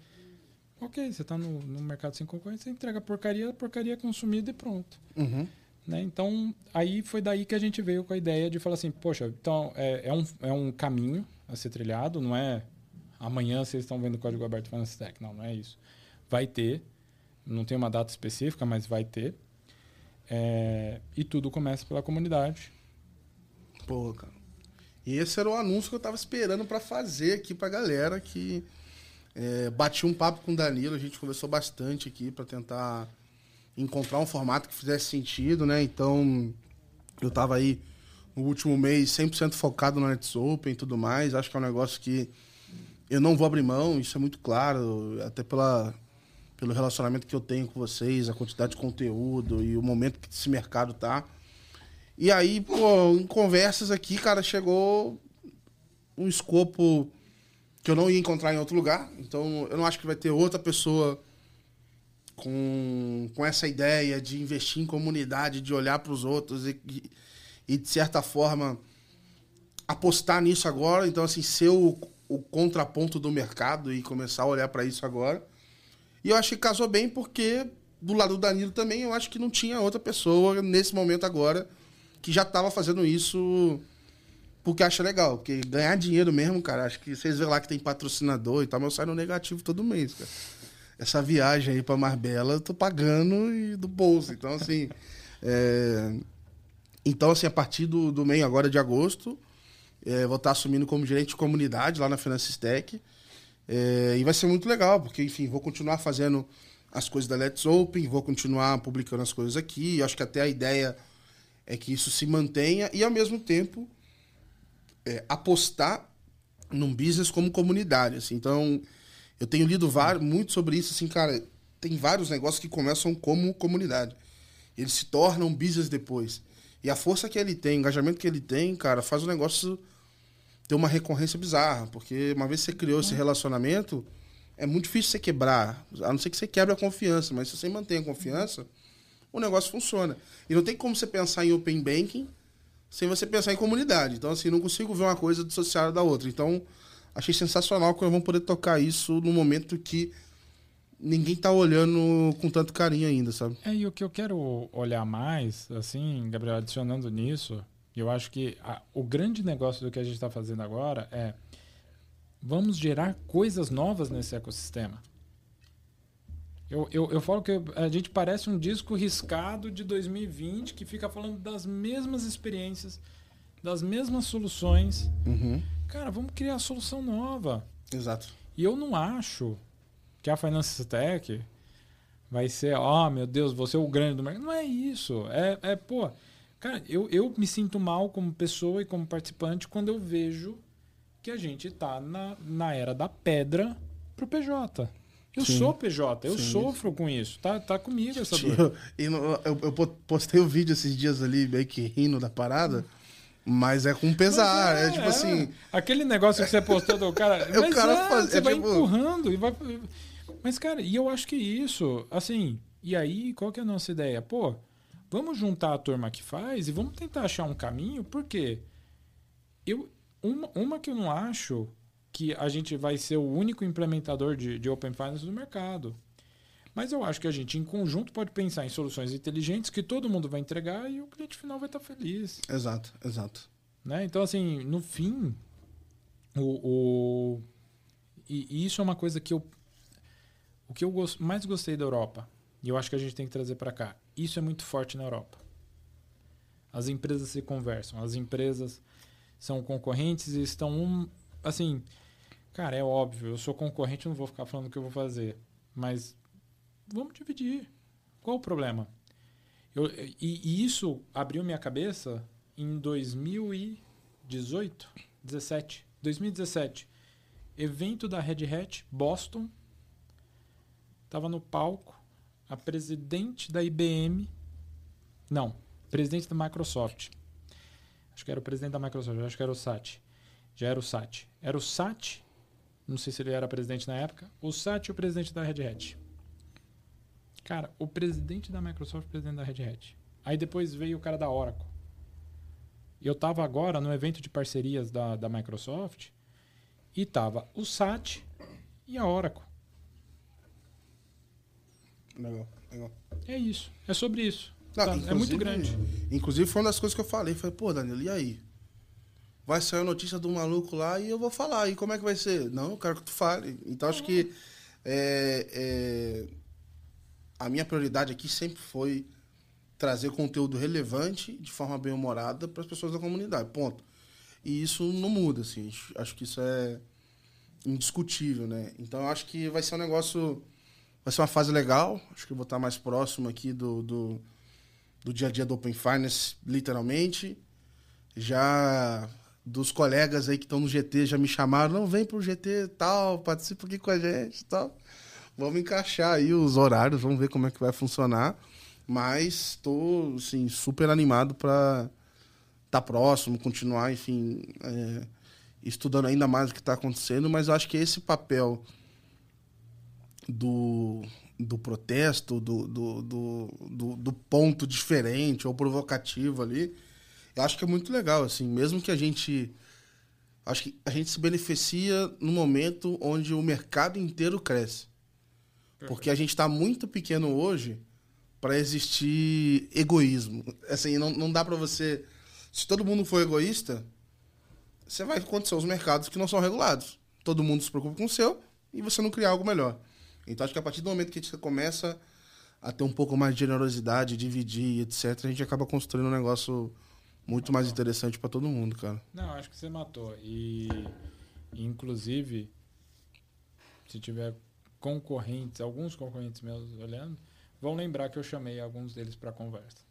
Ok, você está no, no mercado sem concorrência, você entrega porcaria, porcaria consumida e pronto. Uhum. Né? Então, aí foi daí que a gente veio com a ideia de falar assim: poxa, então é, é, um, é um caminho a ser trilhado, não é amanhã vocês estão vendo o código aberto Finance Tech. Não, não é isso. Vai ter, não tem uma data específica, mas vai ter. É, e tudo começa pela comunidade. Pô, cara. E esse era o anúncio que eu tava esperando para fazer aqui pra galera que é, bati um papo com o Danilo, a gente conversou bastante aqui para tentar encontrar um formato que fizesse sentido, né? Então, Eu tava aí no último mês 100% focado no Nets Open e tudo mais. Acho que é um negócio que eu não vou abrir mão, isso é muito claro, até pela, pelo relacionamento que eu tenho com vocês, a quantidade de conteúdo e o momento que esse mercado tá. E aí, pô, em conversas aqui, cara, chegou um escopo que eu não ia encontrar em outro lugar. Então, eu não acho que vai ter outra pessoa com, com essa ideia de investir em comunidade, de olhar para os outros e, e, de certa forma, apostar nisso agora. Então, assim, ser o, o contraponto do mercado e começar a olhar para isso agora. E eu acho que casou bem porque, do lado do Danilo também, eu acho que não tinha outra pessoa nesse momento agora que já estava fazendo isso porque acha legal. Porque ganhar dinheiro mesmo, cara, acho que vocês vê lá que tem patrocinador e tal, mas eu saio no negativo todo mês, cara. Essa viagem aí pra Marbella eu tô pagando e do bolso. Então, assim. <laughs> É... Então, assim, a partir do, do meio agora de agosto, é, vou estar assumindo como gerente de comunidade lá na Financistec. É, e vai ser muito legal, porque, enfim, vou continuar fazendo as coisas da Let's Open, vou continuar publicando as coisas aqui. acho que até a ideia é que isso se mantenha e, ao mesmo tempo, é, apostar num business como comunidade. Assim. Então, eu tenho lido vários, muito sobre isso. Assim, cara, tem vários negócios que começam como comunidade. Eles se tornam business depois. E a força que ele tem, o engajamento que ele tem, cara, faz o negócio ter uma recorrência bizarra. Porque uma vez que você criou esse relacionamento, é muito difícil você quebrar. A não ser que você quebre a confiança. Mas se você mantém a confiança, o negócio funciona. E não tem como você pensar em open banking sem você pensar em comunidade. Então, assim, não consigo ver uma coisa dissociada da outra. Então, achei sensacional que nós vamos poder tocar isso no momento que ninguém tá olhando com tanto carinho ainda, sabe? É, e o que eu quero olhar mais, assim, Gabriel, adicionando nisso, eu acho que a, o grande negócio do que a gente está fazendo agora é vamos gerar coisas novas nesse ecossistema. Eu, eu, eu falo que a gente parece um disco riscado de 2020 que fica falando das mesmas experiências, das mesmas soluções. Uhum. Cara, vamos criar solução nova. Exato. E eu não acho que a Finance Tech vai ser, ó, oh, meu Deus, você é o grande do mercado. Não é isso. É, é pô, cara, eu, eu me sinto mal como pessoa e como participante quando eu vejo que a gente tá na, na era da pedra pro PJ. Eu Sim. sou PJ, eu Sim. sofro com isso. Tá, tá comigo essa dor. Eu, eu, eu, postei o um vídeo esses dias ali, meio que rindo da parada. Mas é com pesar. É, é, tipo é. assim. Aquele negócio que você postou do cara. <laughs> o cara é, faz, você é, vai tipo... empurrando e vai. Mas, cara, e eu acho que isso, assim. E aí, qual que é a nossa ideia? Pô, vamos juntar a turma que faz e vamos tentar achar um caminho, porque eu. Uma, uma que eu não acho que a gente vai ser o único implementador de, de Open Finance do mercado. Mas eu acho que a gente, em conjunto, pode pensar em soluções inteligentes que todo mundo vai entregar e o cliente final vai estar feliz. Exato, exato. Né? Então, assim, no fim, o, o... E, isso é uma coisa que eu. O que eu mais gostei da Europa, e eu acho que a gente tem que trazer para cá, isso é muito forte na Europa. As empresas se conversam, as empresas são concorrentes e estão um. Assim, Cara, é óbvio, eu sou concorrente, não vou ficar falando o que eu vou fazer. Mas vamos dividir. Qual o problema? Eu, e, e, isso abriu minha cabeça em 2018, 17, 2017. Evento da Red Hat, Boston. Tava no palco a presidente da IBM. Não, presidente da Microsoft. Acho que era o presidente da Microsoft, acho que era o Sat. Já era o Sat. Era o Sat não sei se ele era presidente na época. O Satya, o presidente da Red Hat. Cara, o presidente da Microsoft, presidente da Red Hat. Aí depois veio o cara da Oracle. Eu tava agora no evento de parcerias da, da Microsoft e tava o Sat e a Oracle. Legal, legal. É isso. É sobre isso. Não, tá? É muito grande. Inclusive foi uma das coisas que eu falei. Falei, pô, Danilo, e aí? vai sair a notícia do maluco lá e eu vou falar. E como é que vai ser? Não, eu quero que tu fale. Então acho que é, é, a minha prioridade aqui sempre foi trazer conteúdo relevante de forma bem humorada para as pessoas da comunidade. Ponto. E isso não muda, assim. Acho que isso é indiscutível, né? Então acho que vai ser um negócio. Vai ser uma fase legal. Acho que eu vou estar mais próximo aqui do, do do dia a dia do Open Finance, literalmente. Já dos colegas aí que estão no GT já me chamaram, não, vem pro GT tal, participa aqui com a gente tal. Vamos encaixar aí os horários, vamos ver como é que vai funcionar. Mas estou, assim, super animado para estar tá próximo, continuar, enfim, é, estudando ainda mais o que está acontecendo. Mas acho que esse papel do, do protesto, do, do, do, do, ponto diferente ou provocativo ali, eu acho que é muito legal, assim, mesmo que a gente acho que a gente se beneficia no momento onde o mercado inteiro cresce. Porque a gente está muito pequeno hoje para existir egoísmo. Assim, não, não dá para você. Se todo mundo for egoísta, você vai acontecer os mercados que não são regulados. Todo mundo se preocupa com o seu e você não cria algo melhor. Então, acho que a partir do momento que a gente começa a ter um pouco mais de generosidade, dividir, etc., a gente acaba construindo um negócio muito mais interessante para todo mundo, cara. Não, acho que você matou. E, inclusive, se tiver concorrentes, alguns concorrentes meus olhando, vão lembrar que eu chamei alguns deles para conversa.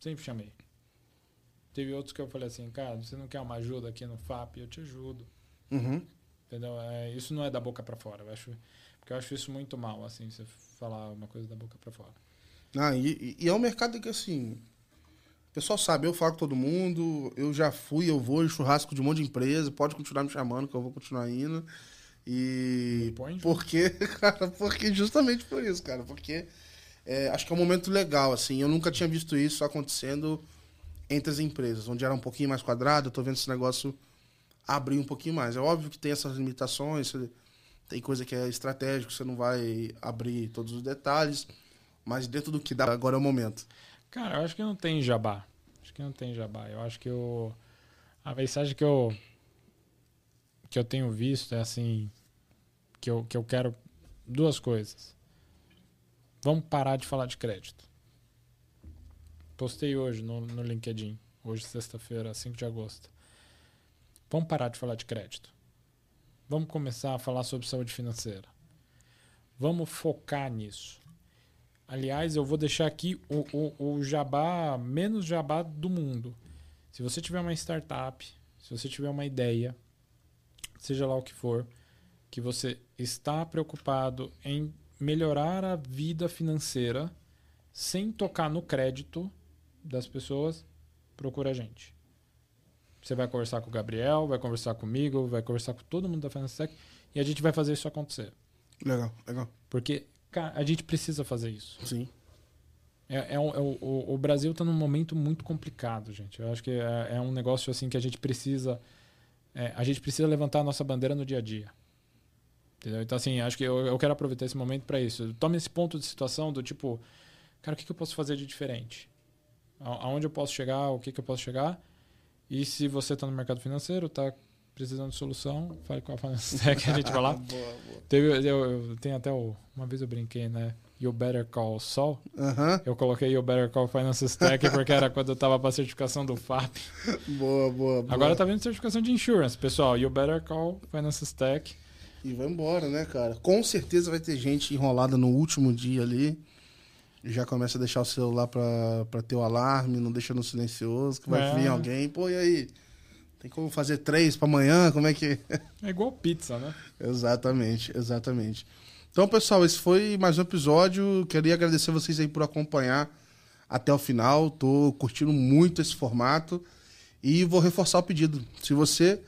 Sempre chamei. Teve outros que eu falei assim, cara, você não quer uma ajuda aqui no FAP? Eu te ajudo. Uhum. Entendeu? É, isso não é da boca para fora. Eu acho, porque eu acho isso muito mal, assim, você falar uma coisa da boca para fora. Ah, e, e, é um mercado que, assim, o pessoal sabe, eu falo com todo mundo, eu já fui, eu vou em churrasco de um monte de empresa, pode continuar me chamando que eu vou continuar indo. E. Porque, <laughs> cara, porque justamente por isso, cara. Porque é, acho que é um momento legal, assim. Eu nunca tinha visto isso acontecendo entre as empresas, onde era um pouquinho mais quadrado. Eu tô vendo esse negócio abrir um pouquinho mais. É óbvio que tem essas limitações, tem coisa que é estratégico, você não vai abrir todos os detalhes, mas dentro do que dá, agora é o momento. Cara, eu acho que não tem jabá. Acho que não tem jabá. Eu acho que eu, a mensagem que eu que eu tenho visto é assim que eu, que eu quero duas coisas. Vamos parar de falar de crédito. Postei hoje no, no LinkedIn, hoje sexta-feira, 5 de agosto. Vamos parar de falar de crédito. Vamos começar a falar sobre saúde financeira. Vamos focar nisso. Aliás, eu vou deixar aqui o, o, o jabá, menos jabá do mundo. Se você tiver uma startup, se você tiver uma ideia, seja lá o que for, que você está preocupado em melhorar a vida financeira sem tocar no crédito das pessoas, procura a gente. Você vai conversar com o Gabriel, vai conversar comigo, vai conversar com todo mundo da Finance Tech e a gente vai fazer isso acontecer. Legal, legal. Porque cara, a gente precisa fazer isso. Sim. É, é, um, é o, o, Brasil está num momento muito complicado, gente. Eu acho que é, é um negócio assim que a gente precisa é, a gente precisa levantar a nossa bandeira no dia a dia. Entendeu? Então, assim, acho que eu, eu quero aproveitar esse momento para isso. Tome esse ponto de situação do tipo, cara, o que, que eu posso fazer de diferente? A, aonde eu posso chegar? O que, que eu posso chegar? E se você está no mercado financeiro, está precisando de solução, fale com a Finance <laughs> Tech, a gente vai lá. <laughs> boa, boa. Teve, eu, eu, tem até o, uma vez eu brinquei, né? You Better Call Sol. Eu coloquei You Better Call Finance Stack porque era quando eu tava para certificação do FAP. <laughs> Boa, boa, boa. Agora tá vendo certificação de insurance, pessoal. You Better Call Finance Stack. E vai embora, né, cara? Com certeza vai ter gente enrolada no último dia ali. Já começa a deixar o celular para ter o alarme, não deixa no silencioso, que vai é. vir alguém. Pô, e aí? Tem como fazer três para amanhã? Como é que. <laughs> é igual pizza, né? exatamente, exatamente. Então, pessoal, esse foi mais um episódio. Queria agradecer vocês aí por acompanhar até o final. Tô curtindo muito esse formato. E vou reforçar o pedido. Se você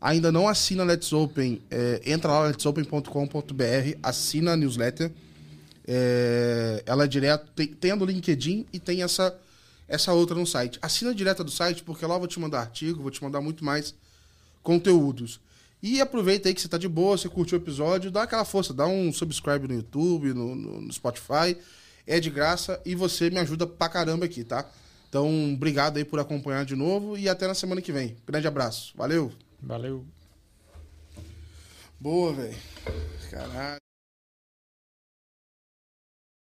ainda não assina Let's Open, é, entra lá letsopen.com.br, assina a newsletter. É, ela é direto, tem, tem a do LinkedIn e tem essa, essa outra no site. Assina direto do site, porque lá eu vou te mandar artigo, vou te mandar muito mais conteúdos. E aproveita aí que você tá de boa, você curtiu o episódio, dá aquela força, dá um subscribe no YouTube, no, no, no Spotify. É de graça e você me ajuda pra caramba aqui, tá? Então, obrigado aí por acompanhar de novo e até na semana que vem. Grande abraço. Valeu. Valeu. Boa, velho. Caralho.